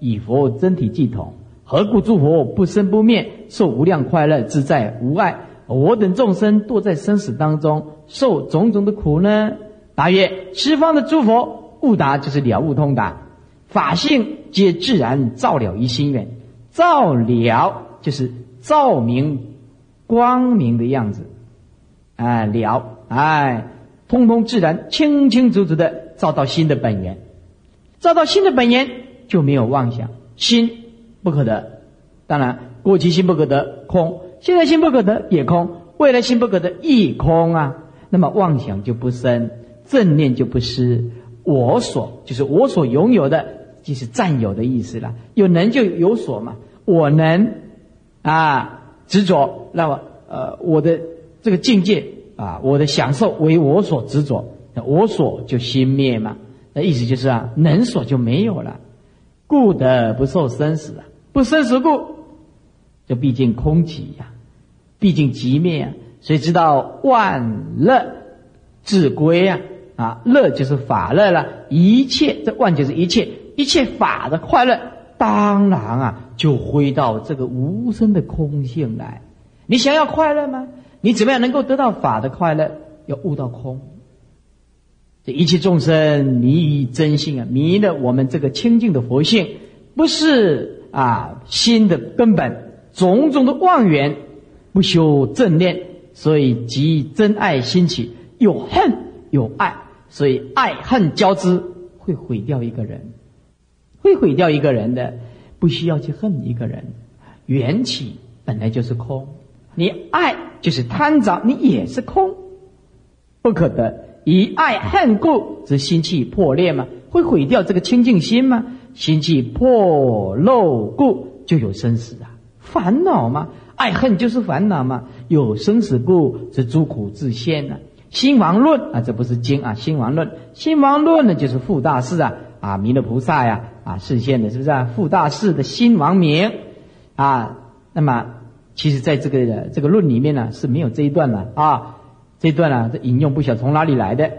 以佛真体既同，何故诸佛不生不灭，受无量快乐自在无碍？我等众生堕在生死当中，受种种的苦呢？答曰：十方的诸佛悟达就是了悟通达。法性皆自然照了于心愿，照了就是照明光明的样子，哎了哎，通通自然清清楚楚的照到心的本源，照到心的本源就没有妄想，心不可得。当然，过去心不可得空，现在心不可得也空，未来心不可得亦空啊。那么妄想就不生，正念就不失，我所就是我所拥有的。就是占有的意思了，有能就有所嘛。我能啊执着，那么呃我的这个境界啊，我的享受为我所执着，我所就心灭嘛。那意思就是啊，能所就没有了，故得不受生死啊，不生死故，就毕竟空寂呀，毕竟寂灭啊。谁知道万乐自归啊？啊，乐就是法乐了，一切这万就是一切。一切法的快乐，当然啊，就回到这个无声的空性来。你想要快乐吗？你怎么样能够得到法的快乐？要悟到空。这一切众生迷于真性啊，迷了我们这个清净的佛性，不是啊心的根本，种种的妄缘，不修正念，所以即真爱兴起，有恨有爱，所以爱恨交织，会毁掉一个人。会毁掉一个人的，不需要去恨一个人。缘起本来就是空，你爱就是贪着，你也是空，不可得。以爱恨故，则心气破裂嘛，会毁掉这个清净心吗？心气破漏故，就有生死啊，烦恼嘛。爱恨就是烦恼嘛，有生死故，则诸苦自现呐。心王论啊，这不是经啊，心王论，心王论呢就是复大事啊。啊，弥勒菩萨呀，啊，示现的，是不是啊？富大士的新王名，啊，那么，其实在这个这个论里面呢是没有这一段的啊，这一段呢这引用不晓从哪里来的，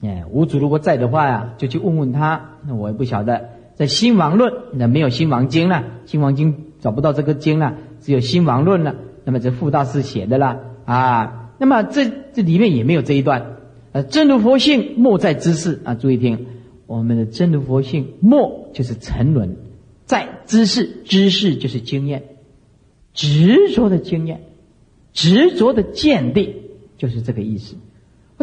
哎，五祖如果在的话呀，就去问问他，那我也不晓得，在新王论那没有新王经了，新王经找不到这个经了，只有新王论了，那么这富大士写的啦，啊，那么这这里面也没有这一段，呃，真如佛性莫在知识啊，注意听。我们的真如佛性，末就是沉沦，在知识，知识就是经验，执着的经验，执着的见地，就是这个意思。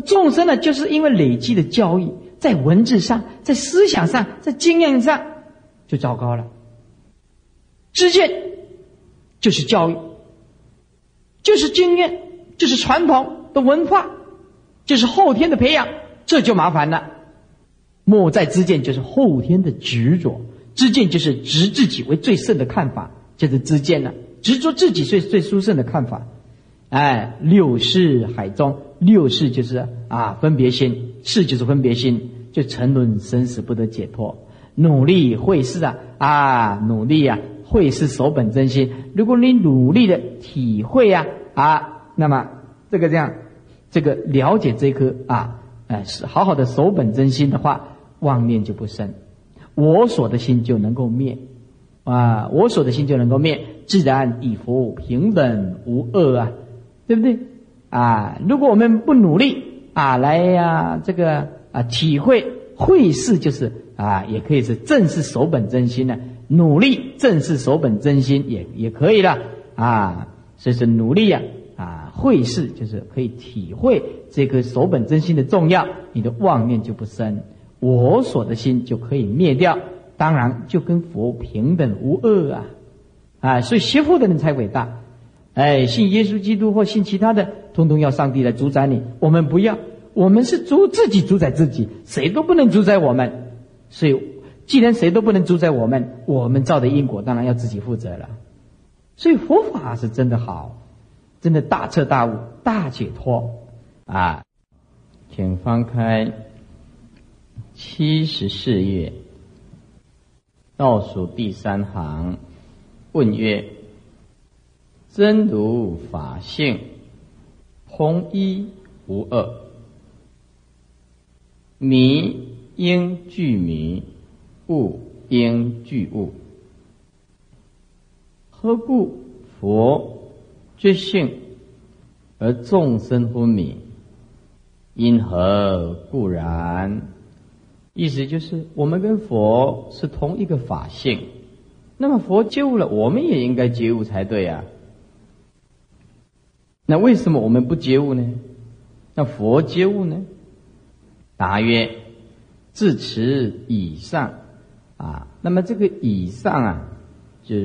众生呢，就是因为累积的教育，在文字上，在思想上，在经验上，就糟糕了。知见就是教育，就是经验，就是传统的文化，就是后天的培养，这就麻烦了。莫在知见，就是后天的执着；知见就是执自己为最胜的看法，就是知见了。执着自己最最殊胜的看法。哎，六世海中，六世就是啊分别心，世就是分别心，就沉沦生死不得解脱。努力会是啊啊努力啊会是守本真心。如果你努力的体会呀啊，那么这个这样，这个了解这颗啊哎是好好的守本真心的话。妄念就不生，我所的心就能够灭，啊，我所的心就能够灭，自然以佛平等无二啊，对不对？啊，如果我们不努力啊，来呀，这个啊，体会会事就是啊，也可以是正是守本真心呢，努力正是守本真心也也可以了。啊，所以说努力呀，啊，会事就是可以体会这个守本真心的重要，你的妄念就不生。我所的心就可以灭掉，当然就跟佛平等无二啊，啊，所以学佛的人才伟大，哎，信耶稣基督或信其他的，通通要上帝来主宰你，我们不要，我们是主自己主宰自己，谁都不能主宰我们，所以既然谁都不能主宰我们，我们造的因果当然要自己负责了，所以佛法是真的好，真的大彻大悟、大解脱。啊，请翻开。七十四页，倒数第三行，问曰：“真如法性，同一无二，迷应具迷，悟应具物。何故佛觉性而众生昏迷？因何故然？”意思就是，我们跟佛是同一个法性，那么佛觉悟了，我们也应该觉悟才对呀。那为什么我们不觉悟呢？那佛觉悟呢？答曰：自持以上啊。那么这个以上啊，就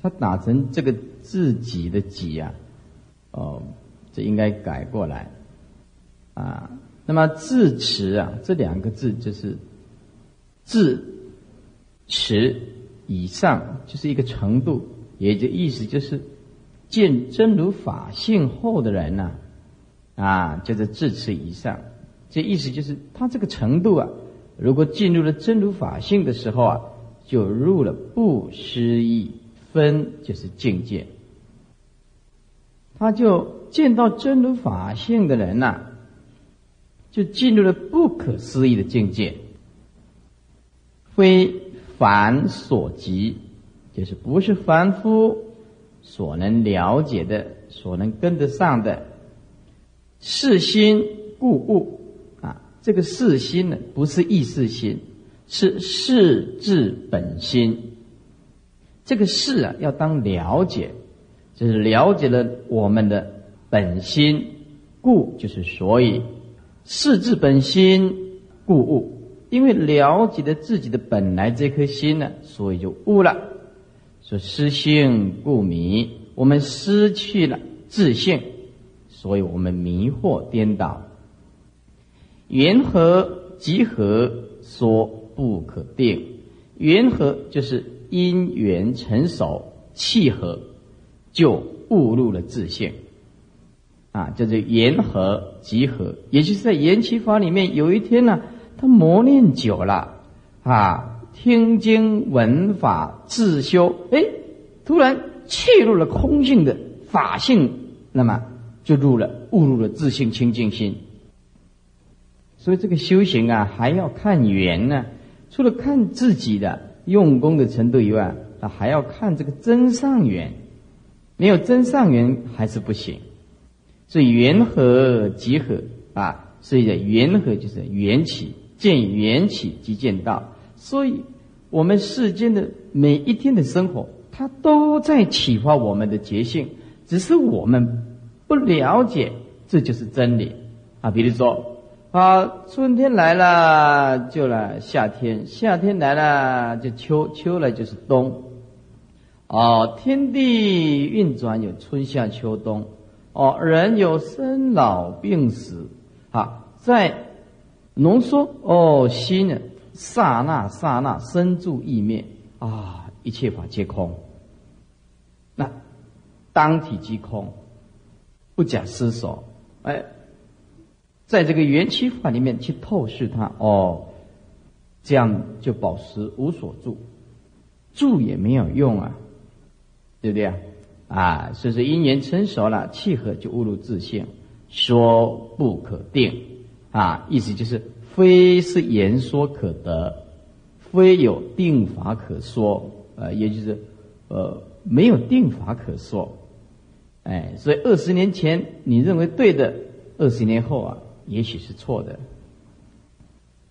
他打成这个自己的己啊，哦，这应该改过来啊。那么自持啊，这两个字就是自持以上，就是一个程度，也就意思就是见真如法性后的人呢，啊，就是自持以上。这意思就是他这个程度啊，如果进入了真如法性的时候啊，就入了不失一分，就是境界。他就见到真如法性的人呐。就进入了不可思议的境界，非凡所及，就是不是凡夫所能了解的、所能跟得上的。是心故物啊，这个是心呢，不是意识心，是是智本心。这个是啊，要当了解，就是了解了我们的本心，故就是所以。是自本心故悟，因为了解了自己的本来这颗心呢，所以就悟了。说失性故迷，我们失去了自性，所以我们迷惑颠倒。缘何即合说不可定，缘何就是因缘成熟契合，就误入了自性。啊，叫做言合集合，也就是在缘起法里面，有一天呢，他磨练久了，啊，听经闻法自修，哎，突然切入了空性的法性，那么就入了误入了自性清净心。所以这个修行啊，还要看缘呢。除了看自己的用功的程度以外，啊，还要看这个真上缘。没有真上缘还是不行。所以缘和即合啊，所以的缘和就是缘起，见缘起即见道。所以，我们世间的每一天的生活，它都在启发我们的觉性，只是我们不了解，这就是真理啊。比如说。啊，春天来了就来夏天，夏天来了就秋，秋来就是冬。哦，天地运转有春夏秋冬。哦，人有生老病死。啊，在浓缩哦，心呢，刹那刹那生住意灭啊，一切法皆空。那当体即空，不假思索，哎。在这个缘起法里面去透视它，哦，这样就保持无所住，住也没有用啊，对不对啊？啊，所以说因缘成熟了，契合就误入自性，说不可定啊，意思就是非是言说可得，非有定法可说，呃，也就是呃没有定法可说，哎，所以二十年前你认为对的，二十年后啊。也许是错的，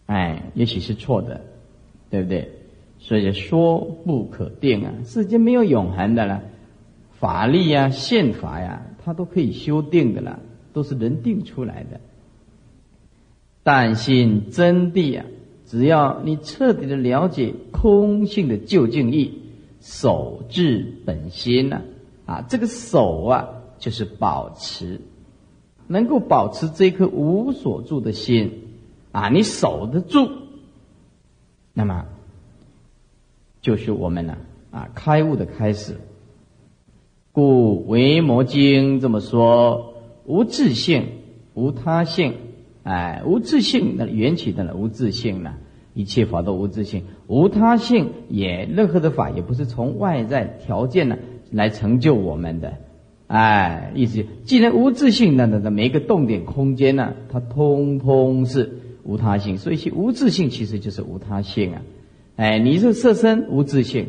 哎，也许是错的，对不对？所以说不可定啊，世间没有永恒的了，法律呀、宪法呀，它都可以修订的了，都是人定出来的。但心真谛啊，只要你彻底的了解空性的究竟义，守至本心呐，啊，这个守啊，就是保持。能够保持这颗无所住的心，啊，你守得住，那么就是我们呢啊开悟的开始。故《维摩经》这么说：无自性，无他性，哎，无自性那缘起的了，无自性呢，一切法都无自性，无他性也任何的法也不是从外在条件呢来成就我们的。哎，意思既然无自性，那那那每一个动点空间呢，它通通是无他性，所以其无自性其实就是无他性啊。哎，你是色身无自性，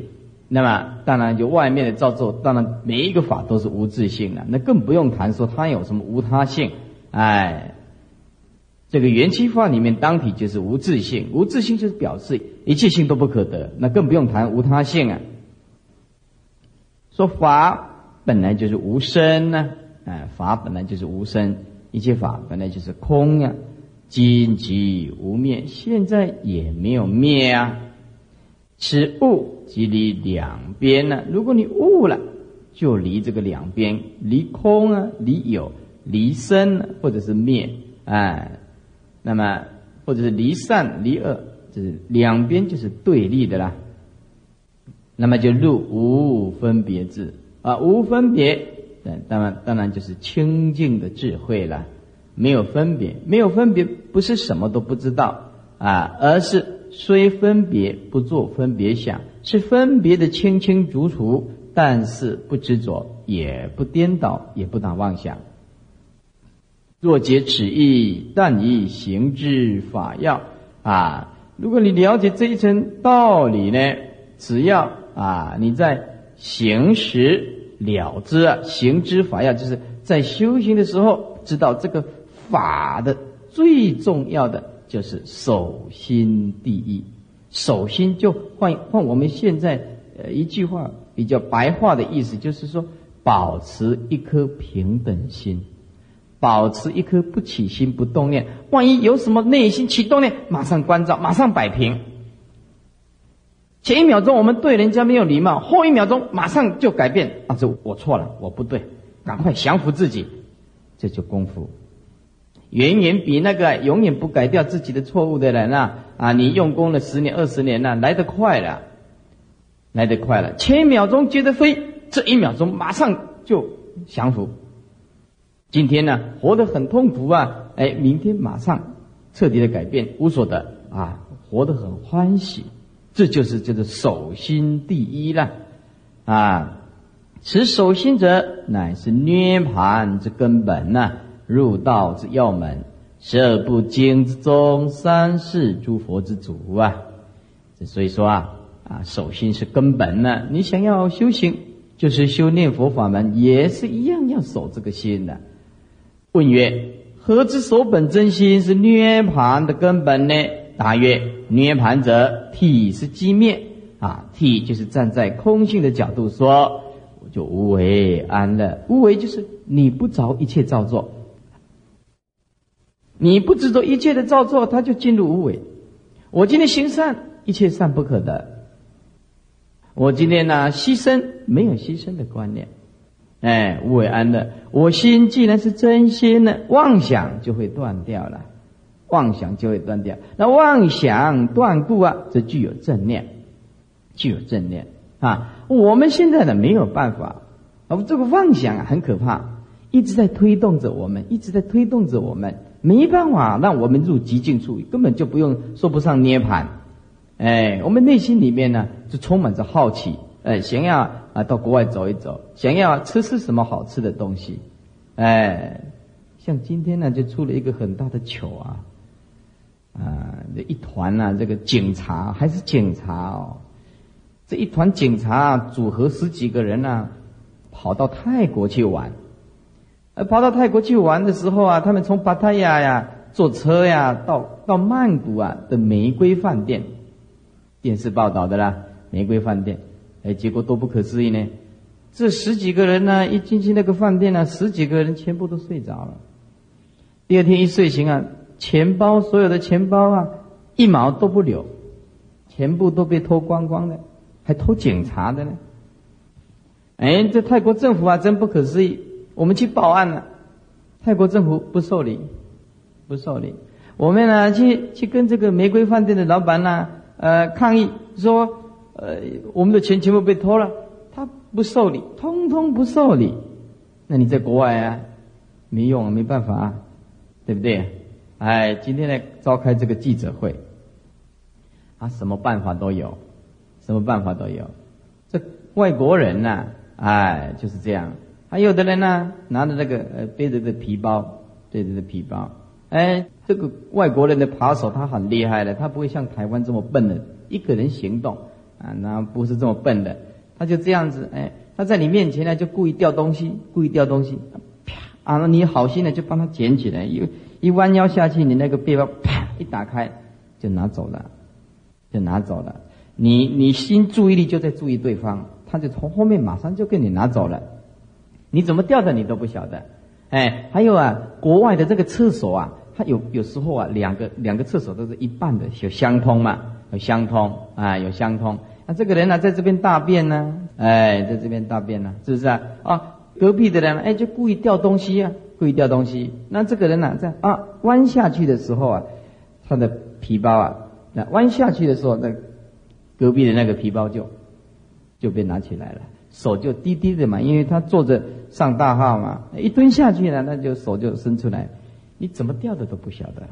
那么当然就外面的造作，当然每一个法都是无自性的，那更不用谈说它有什么无他性。哎，这个元气法里面当体就是无自性，无自性就是表示一切性都不可得，那更不用谈无他性啊。说法。本来就是无声呢，哎，法本来就是无声，一切法本来就是空啊，今即无灭，现在也没有灭啊。此物即离两边呢，如果你悟了，就离这个两边，离空啊，离有，离生或者是灭，哎，那么或者是离善离恶，就是两边就是对立的啦。那么就入无分别智。啊，无分别，当然当然就是清净的智慧了，没有分别，没有分别不是什么都不知道啊，而是虽分别不做分别想，是分别的清清楚楚，但是不执着，也不颠倒，也不打妄想。若解此意，但以行之法要啊。如果你了解这一层道理呢，只要啊你在行时。了之，行之法要，就是在修行的时候，知道这个法的最重要的就是守心第一。守心就换换我们现在呃一句话比较白话的意思，就是说保持一颗平等心，保持一颗不起心不动念。万一有什么内心起动念，马上关照，马上摆平。前一秒钟我们对人家没有礼貌，后一秒钟马上就改变啊！这我错了，我不对，赶快降服自己，这就功夫，远远比那个永远不改掉自己的错误的人啊啊！你用功了十年二十年了，来得快了，来得快了。前一秒钟觉得飞，这一秒钟马上就降服。今天呢，活得很痛苦啊，哎，明天马上彻底的改变，无所得啊，活得很欢喜。这就是叫做守心第一了啊！此守心者，乃是涅盘之根本呐，入道之要门，十二部经之中，三世诸佛之祖啊！所以说啊啊，守心是根本呢。你想要修行，就是修念佛法门，也是一样要守这个心的。问曰：何之守本真心是涅盘的根本呢？答曰：涅盘者，体是寂灭啊，体就是站在空性的角度说。我就无为安乐，无为就是你不着一切造作，你不执着一切的造作，它就进入无为。我今天行善，一切善不可得。我今天呢牺牲，没有牺牲的观念，哎，无为安乐。我心既然是真心呢，妄想就会断掉了，妄想就会断掉。那妄想断故啊，则具有正念，具有正念。啊，我们现在呢没有办法，啊，这个妄想啊很可怕，一直在推动着我们，一直在推动着我们，没办法让我们入极境处，根本就不用说不上涅盘。哎，我们内心里面呢就充满着好奇，哎，想要啊到国外走一走，想要吃吃什么好吃的东西，哎，像今天呢就出了一个很大的糗啊，啊，这一团呢这个警察还是警察哦。这一团警察组合十几个人呢，跑到泰国去玩。呃，跑到泰国去玩的时候啊，他们从巴塔亚呀坐车呀到到曼谷啊的玫瑰饭店，电视报道的啦，玫瑰饭店。哎，结果多不可思议呢！这十几个人呢，一进去那个饭店呢，十几个人全部都睡着了。第二天一睡醒啊，钱包所有的钱包啊，一毛都不留，全部都被偷光光的。还偷警察的呢？哎，这泰国政府啊，真不可思议！我们去报案了，泰国政府不受理，不受理。我们呢，去去跟这个玫瑰饭店的老板呢，呃，抗议说，呃，我们的钱全部被偷了，他不受理，通通不受理。那你在国外啊，没用，没办法啊，对不对？哎，今天呢，召开这个记者会，啊，什么办法都有。什么办法都有，这外国人呢，哎，就是这样。还有的人呢，拿着那个呃背着的皮包，背着的皮包，哎，这个外国人的扒手他很厉害的，他不会像台湾这么笨的，一个人行动啊，那不是这么笨的，他就这样子，哎，他在你面前呢就故意掉东西，故意掉东西，啪啊，那你好心的就帮他捡起来，一一弯腰下去，你那个背包啪一打开就拿走了，就拿走了。你你心注意力就在注意对方，他就从后面马上就给你拿走了，你怎么掉的你都不晓得，哎，还有啊，国外的这个厕所啊，它有有时候啊，两个两个厕所都是一半的，有相通嘛，有相通啊，有相通。那这个人呢，在这边大便呢，哎，在这边大便呢，是不是啊？啊，隔壁的人哎，就故意掉东西啊，故意掉东西。那这个人呢，在啊弯下去的时候啊，他的皮包啊，那弯下去的时候那。隔壁的那个皮包就就被拿起来了，手就低低的嘛，因为他坐着上大号嘛，一蹲下去呢，那就手就伸出来，你怎么掉的都不晓得。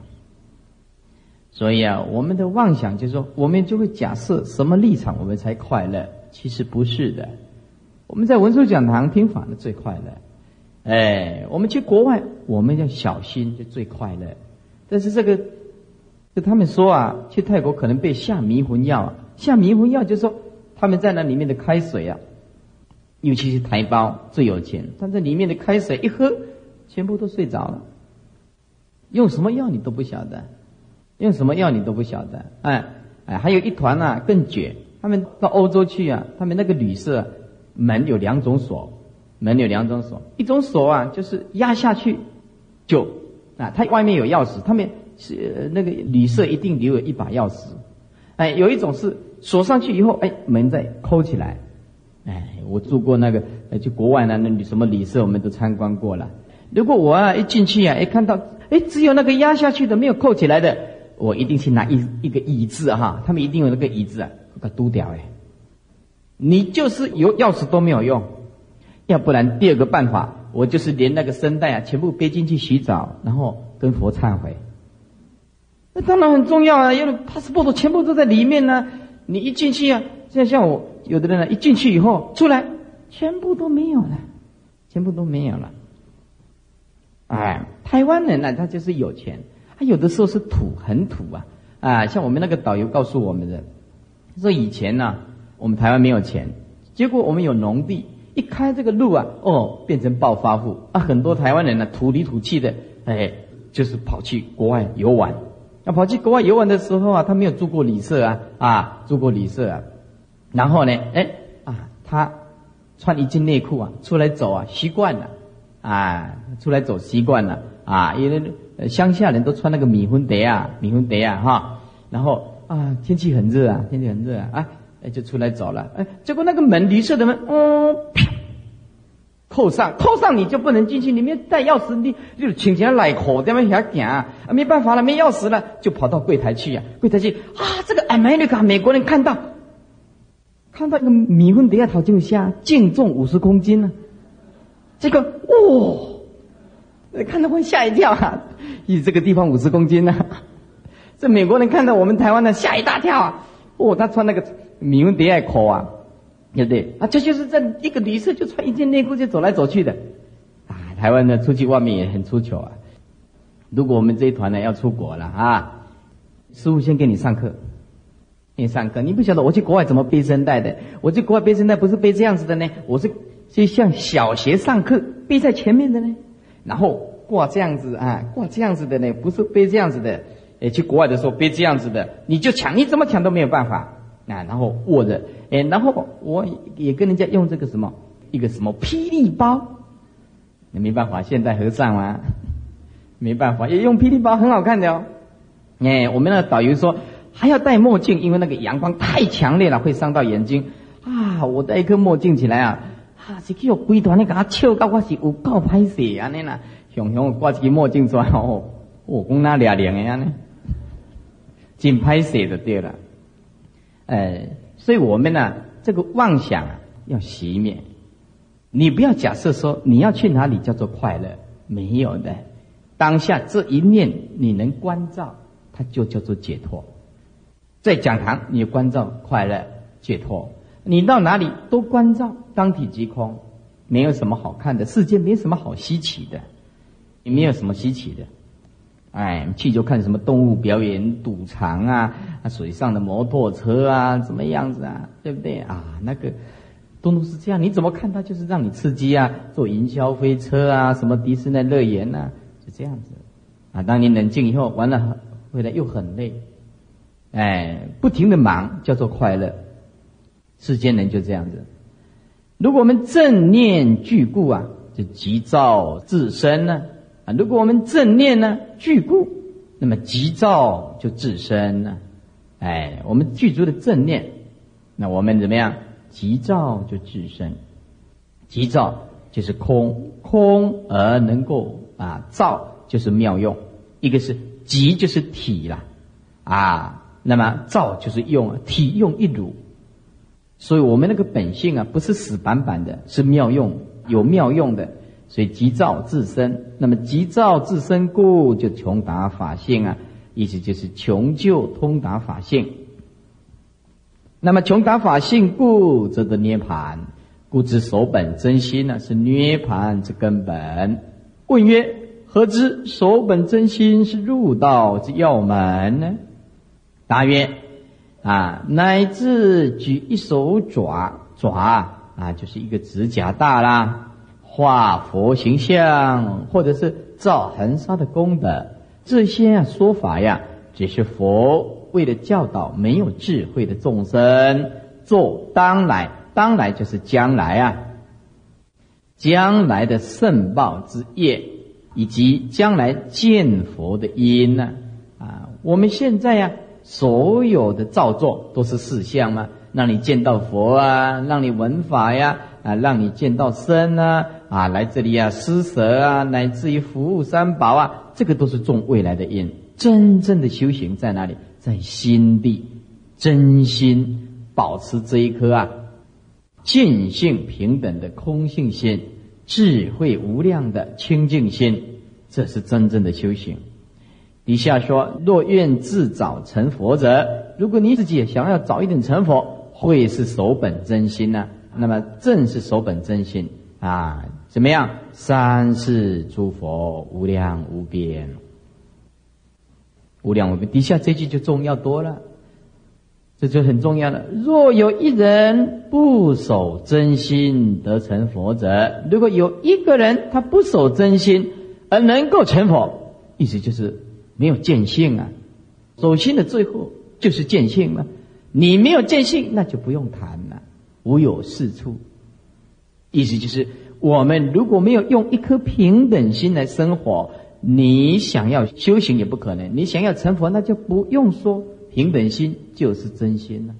所以啊，我们的妄想就是说，我们就会假设什么立场我们才快乐，其实不是的。我们在文殊讲堂听法的最快乐，哎，我们去国外我们要小心就最快乐。但是这个，就他们说啊，去泰国可能被下迷魂药。啊。像迷魂药，就是说他们在那里面的开水啊，尤其是台胞最有钱，他在里面的开水一喝，全部都睡着了。用什么药你都不晓得，用什么药你都不晓得。哎哎，还有一团啊更绝，他们到欧洲去啊，他们那个旅社门有两种锁，门有两种锁，一种锁啊就是压下去就啊，它外面有钥匙，他们是那个旅社一定留有一把钥匙。哎，有一种是锁上去以后，哎，门再扣起来。哎，我住过那个，呃，就国外呢，那什么旅社，我们都参观过了。如果我啊一进去啊，一看到，哎，只有那个压下去的，没有扣起来的，我一定去拿一一个椅子哈，他们一定有那个椅子啊，把它丢掉哎。你就是有钥匙都没有用，要不然第二个办法，我就是连那个声带啊，全部背进去洗澡，然后跟佛忏悔。那当然很重要啊，因为 passport 全部都在里面呢。你一进去啊，现在像我有的人呢，一进去以后出来，全部都没有了，全部都没有了。哎，台湾人呢，他就是有钱，他有的时候是土，很土啊啊！像我们那个导游告诉我们的，说以前呢，我们台湾没有钱，结果我们有农地，一开这个路啊，哦，变成暴发户啊！很多台湾人呢，土里土气的，哎，就是跑去国外游玩。那跑去国外游玩的时候啊，他没有住过旅社啊，啊，住过旅社啊，然后呢，哎，啊，他穿一件内裤啊，出来走啊，习惯了。啊，出来走习惯了。啊，因为乡下人都穿那个米粉碟啊，米粉碟啊哈，然后啊，天气很热啊，天气很热啊，哎，就出来走了，哎，结果那个门旅社的门，哦，扣上，扣上你就不能进去，里面带钥匙，你就请起来来口，这边遐行啊，没办法了，没钥匙了，就跑到柜台去呀，柜台去啊，这个 America 美国人看到，看到一个米粉碟啊，头就虾，净重五十公斤呢。这个哇，看到会吓一跳啊！咦，这个地方五十公斤呢？这美国人看到我们台湾的吓一大跳啊！哦，他穿那个米文迪爱口啊，对不对？啊，这就是在一个旅社就穿一件内裤就走来走去的啊！台湾呢出去外面也很出糗啊！如果我们这一团呢要出国了啊，师傅先给你上课，给你上课。你不晓得我去国外怎么背身带的？我去国外背身带不是背这样子的呢，我是。就像小学上课背在前面的呢，然后挂这样子啊，挂这样子的呢，不是背这样子的。诶，去国外的时候背这样子的，你就抢，你怎么抢都没有办法啊。然后握着，诶，然后我也跟人家用这个什么一个什么霹雳包，你没办法，现在和尚啊，*laughs* 没办法，也用霹雳包很好看的哦。哎，我们那个导游说还要戴墨镜，因为那个阳光太强烈了，会伤到眼睛啊。我戴一颗墨镜起来啊。啊！是去有规团你给他笑到我是有够歹势安尼啦，熊熊挂起个墨镜出来哦，我讲那俩亮的安尼，真歹势就对了。哎，所以我们呢，这个妄想要熄灭。你不要假设说你要去哪里叫做快乐，没有的。当下这一念你能关照，它就叫做解脱。在讲堂你关照快乐解脱。你到哪里都关照，当体即空，没有什么好看的，世界没什么好稀奇的，也没有什么稀奇的。哎，去就看什么动物表演、赌场啊，啊，水上的摩托车啊，怎么样子啊，对不对啊？那个，都是这样，你怎么看它就是让你刺激啊？坐云霄飞车啊，什么迪士尼乐园呐，就这样子。啊，当你冷静以后，完了回来又很累，哎，不停的忙叫做快乐。世间人就这样子，如果我们正念具故啊，就急躁自身呢；啊如果我们正念呢具故，那么急躁就自身呢。哎，我们具足的正念，那我们怎么样？急躁就自身，急躁就是空，空而能够啊躁就是妙用。一个是急就是体啦，啊，那么躁就是用体用一如。所以我们那个本性啊，不是死板板的，是妙用，有妙用的。所以急躁自身，那么急躁自身故，就穷达法性啊，意思就是穷究通达法性。那么穷达法性故，则得涅盘。故知守本真心呢，是涅盘之根本。问曰：何知守本真心是入道之要门呢？答曰。啊，乃至举一手爪爪啊，就是一个指甲大啦，画佛形象，或者是造恒沙的功德，这些啊说法呀，只是佛为了教导没有智慧的众生做当来，当来就是将来啊，将来的圣报之业，以及将来见佛的因呢？啊，我们现在呀。所有的造作都是事相吗？让你见到佛啊，让你闻法呀，啊让你见到身啊，啊，来这里啊施舍啊，乃至于服务三宝啊，这个都是种未来的因。真正的修行在哪里？在心地，真心保持这一颗啊，尽性平等的空性心，智慧无量的清净心，这是真正的修行。底下说：若愿自早成佛者，如果你自己想要早一点成佛，会是守本真心呢？那么正是守本真心啊？怎么样？三世诸佛无量无边，无量无边。底下这句就重要多了，这就很重要了。若有一人不守真心得成佛者，如果有一个人他不守真心而能够成佛，意思就是没有见性啊。守心的最后就是见性了。你没有见性，那就不用谈，无有是处。意思就是。我们如果没有用一颗平等心来生活，你想要修行也不可能。你想要成佛，那就不用说平等心就是真心了。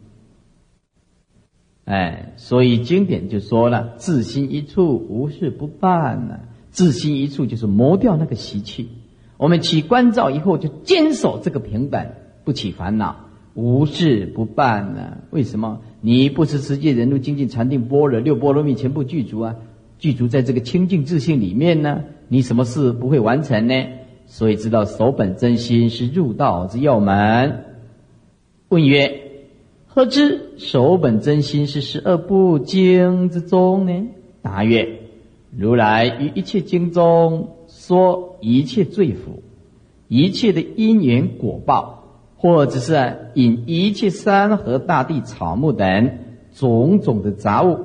哎，所以经典就说了：自心一处，无事不办呢。自心一处就是磨掉那个习气。我们起关照以后，就坚守这个平等，不起烦恼，无事不办呢。为什么？你不是持戒、忍辱、精进、禅定、般若六波罗蜜全部具足啊？具足在这个清净自信里面呢，你什么事不会完成呢？所以知道守本真心是入道之要门。问曰：何知守本真心是十二部经之中呢？答曰：如来于一切经中说一切罪福，一切的因缘果报，或者是引一切山河大地草木等种种的杂物。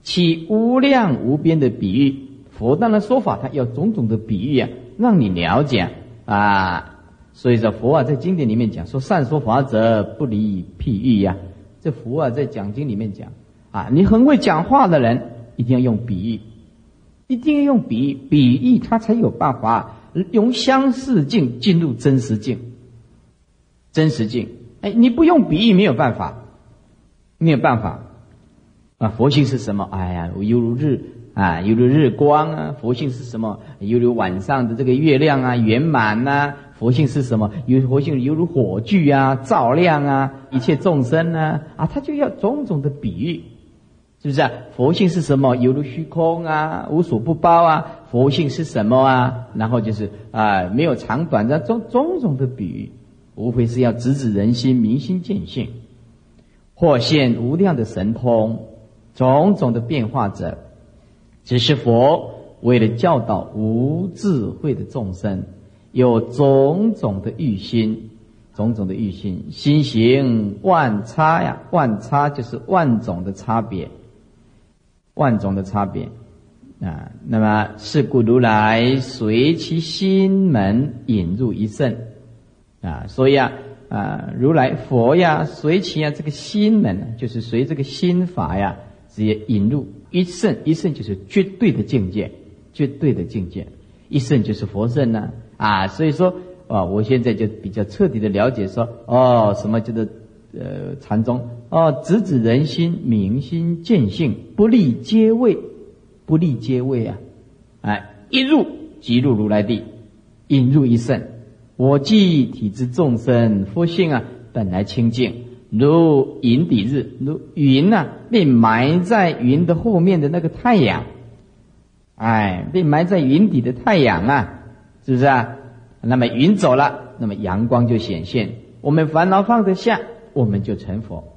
起无量无边的比喻，佛当然说法，他要种种的比喻啊，让你了解啊。所以说佛啊，在经典里面讲说，善说法者不离譬喻呀。这佛啊，在讲经里面讲啊，你很会讲话的人，一定要用比喻，一定要用比喻，比喻他才有办法用相似境进入真实境。真实境，哎，你不用比喻没有办法，没有办法。啊，佛性是什么？哎呀，犹如日啊，犹如日光啊。佛性是什么？犹如晚上的这个月亮啊，圆满呐。佛性是什么？有佛性犹如火炬啊，照亮啊，一切众生呢啊，他就要种种的比喻，是不是啊？佛性是什么？犹如虚空啊，无所不包啊。佛性是什么啊？然后就是啊，没有长短的种种种的比喻，无非是要直指人心，明心见性，或现无量的神通。种种的变化者，只是佛为了教导无智慧的众生，有种种的欲心，种种的欲心，心行万差呀，万差就是万种的差别，万种的差别啊。那么是故如来随其心门引入一圣啊，所以啊啊，如来佛呀，随其啊这个心门，就是随这个心法呀。直接引入一圣，一圣就是绝对的境界，绝对的境界，一圣就是佛圣呢啊！所以说啊，我现在就比较彻底的了解说，哦，什么叫做呃禅宗？哦，直指人心，明心见性，不立阶位，不立阶位啊！哎，一入即入如来地，引入一圣，我即体之众生，佛性啊，本来清净。如云底日，如云呐，被埋在云的后面的那个太阳，哎，被埋在云底的太阳啊，是不是啊？那么云走了，那么阳光就显现。我们烦恼放得下，我们就成佛。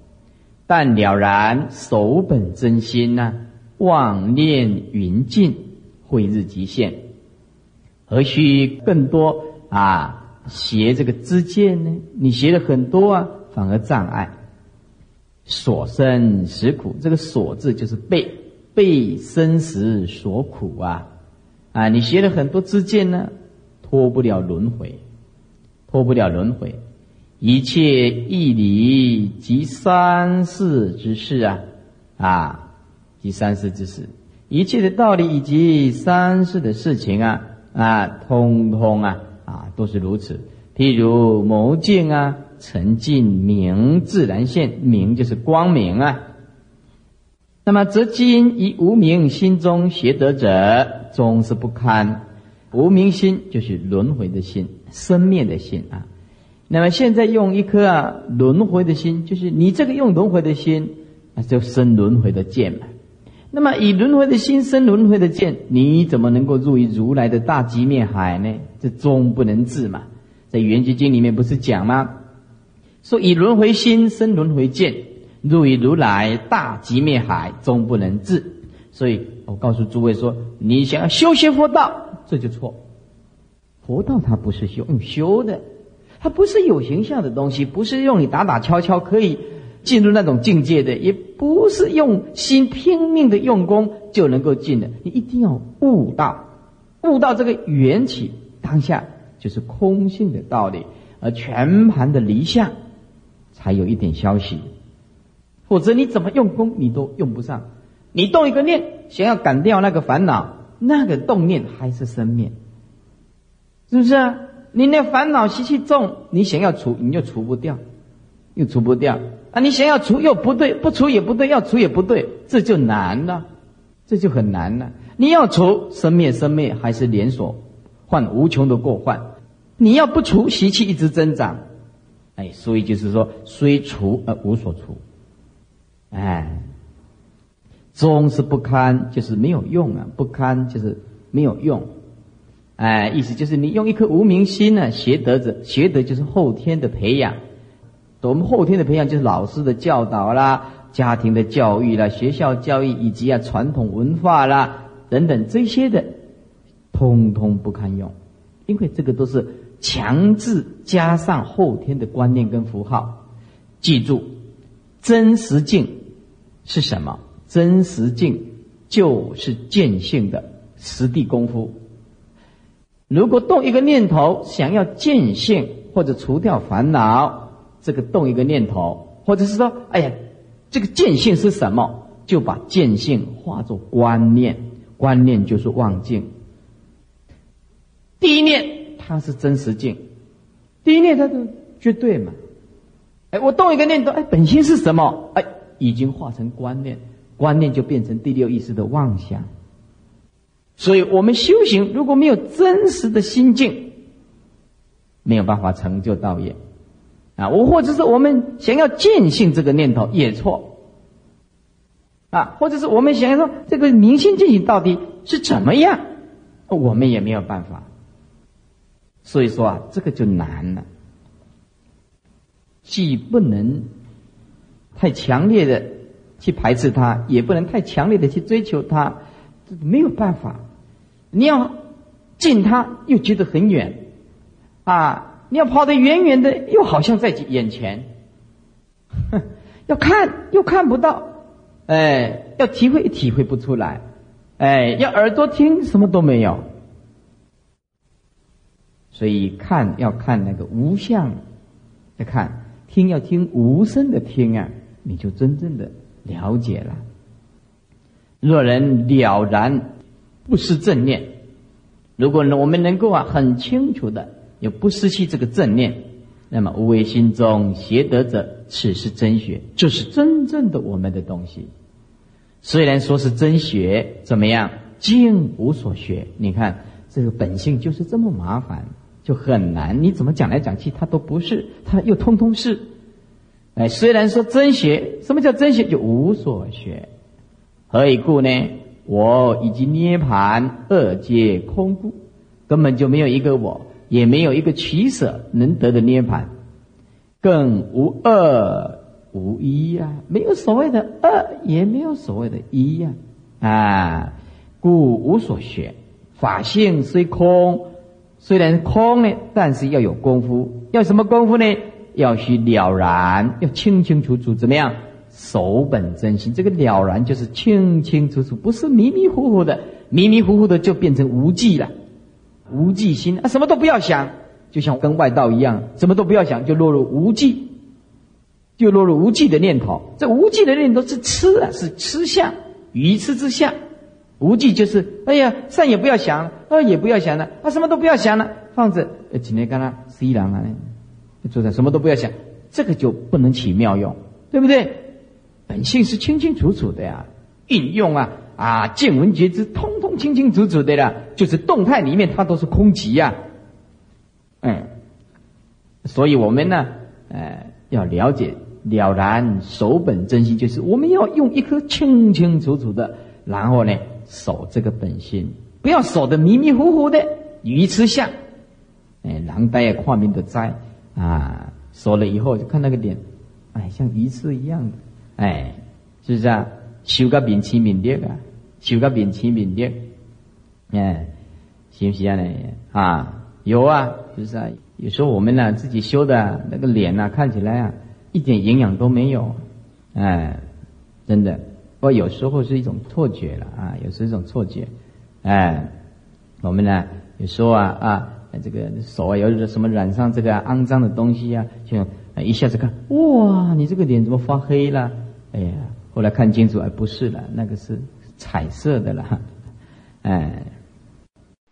但了然守本真心呐，妄念云尽，慧日极现，何须更多啊？学这个知见呢？你学了很多啊。反而障碍，所生实苦。这个“所”字就是被被生死所苦啊！啊，你学了很多知见呢，脱不了轮回，脱不了轮回。一切义理及三世之事啊，啊，及三世之事，一切的道理以及三世的事情啊，啊，通通啊，啊，都是如此。譬如眸镜啊。沉静明自然现，明就是光明啊。那么则今以无明心中邪得者，终是不堪。无明心就是轮回的心，生灭的心啊。那么现在用一颗啊轮回的心，就是你这个用轮回的心，那就生轮回的剑嘛。那么以轮回的心生轮回的见，你怎么能够入于如来的大极灭海呢？这终不能至嘛。在《圆觉经》里面不是讲吗？说以轮回心生轮回见，入于如来大极灭海，终不能至。所以我告诉诸位说，你想要修学佛道，这就错。佛道它不是修用修的，它不是有形象的东西，不是用你打打敲敲可以进入那种境界的，也不是用心拼命的用功就能够进的。你一定要悟到，悟到这个缘起当下就是空性的道理，而全盘的离相，才有一点消息。否则你怎么用功，你都用不上。你动一个念，想要赶掉那个烦恼，那个动念还是生灭，是不是啊？你那烦恼习气重，你想要除，你又除不掉，又除不掉啊！你想要除又不对，不除也不对，要除也不对，这就难了，这就很难了。你要除，生灭生灭还是连锁，患无穷的过患。你要不除，习气一直增长，哎，所以就是说，虽除而无所除，哎。终是不堪，就是没有用啊！不堪就是没有用，哎，意思就是你用一颗无明心呢，学德者，学德就是后天的培养。我们后天的培养就是老师的教导啦，家庭的教育啦，学校教育以及啊传统文化啦等等这些的，通通不堪用，因为这个都是强制加上后天的观念跟符号。记住，真实境是什么？真实境就是见性的实地功夫。如果动一个念头，想要见性或者除掉烦恼，这个动一个念头，或者是说，哎呀，这个见性是什么？就把见性化作观念，观念就是妄境。第一念它是真实境，第一念它是绝对嘛？哎，我动一个念头，哎，本心是什么？哎，已经化成观念。观念就变成第六意识的妄想，所以我们修行如果没有真实的心境，没有办法成就道业啊！我或者是我们想要见性这个念头也错啊，或者是我们想要说这个明心见性到底是怎么样，我们也没有办法。所以说啊，这个就难了，既不能太强烈的。去排斥它，也不能太强烈的去追求它，没有办法。你要近它，又觉得很远，啊，你要跑得远远的，又好像在眼前。哼 *laughs* 要看又看不到，哎，要体会体会不出来，哎，要耳朵听什么都没有。所以看要看那个无相的看，听要听无声的听啊，你就真正的。了解了，若人了然，不失正念。如果呢，我们能够啊很清楚的，又不失去这个正念，那么无为心中邪得者，此是真学，就是真正的我们的东西。虽然说是真学，怎么样，竟无所学。你看这个本性就是这么麻烦，就很难。你怎么讲来讲去，它都不是，它又通通是。哎，虽然说真学，什么叫真学？就无所学。何以故呢？我以及涅盘二界空故，根本就没有一个我，也没有一个取舍能得的涅盘，更无二无一呀，没有所谓的二，也没有所谓的一呀，啊，故无所学。法性虽空，虽然空呢，但是要有功夫，要什么功夫呢？要须了然，要清清楚楚，怎么样？守本真心。这个了然就是清清楚楚，不是迷迷糊糊的。迷迷糊糊的就变成无记了，无记心啊，什么都不要想，就像跟外道一样，什么都不要想，就落入无记，就落入无记的念头。这无记的念头是痴啊，是痴相，愚痴之相。无记就是，哎呀，善也不要想，恶也不要想了，啊，什么都不要想了，放着，今天跟他西凉啊。坐在什么都不要想，这个就不能起妙用，对不对？本性是清清楚楚的呀，运用啊啊，见闻觉知，通通清清楚楚的啦，就是动态里面它都是空寂呀，嗯，所以我们呢，呃，要了解了然守本真心，就是我们要用一颗清清楚楚的，然后呢守这个本心，不要守的迷迷糊糊的愚痴相。哎，狼呆啊，跨面的灾啊，说了以后就看那个脸，哎，像鱼刺一样的，哎，是不是啊？修个面清面裂啊，修个面清面裂，哎，是不是啊？啊，有啊，就是啊。有时候我们呢自己修的那个脸呐，看起来啊一点营养都没有，哎，真的。不过有时候是一种错觉了啊，有时候一种错觉，哎，我们呢有时候啊啊，这个手啊有什么染上这个肮脏的东西啊，就一下子看，哇，你这个脸怎么发黑了？哎呀，后来看清楚，哎，不是了，那个是彩色的了，哎。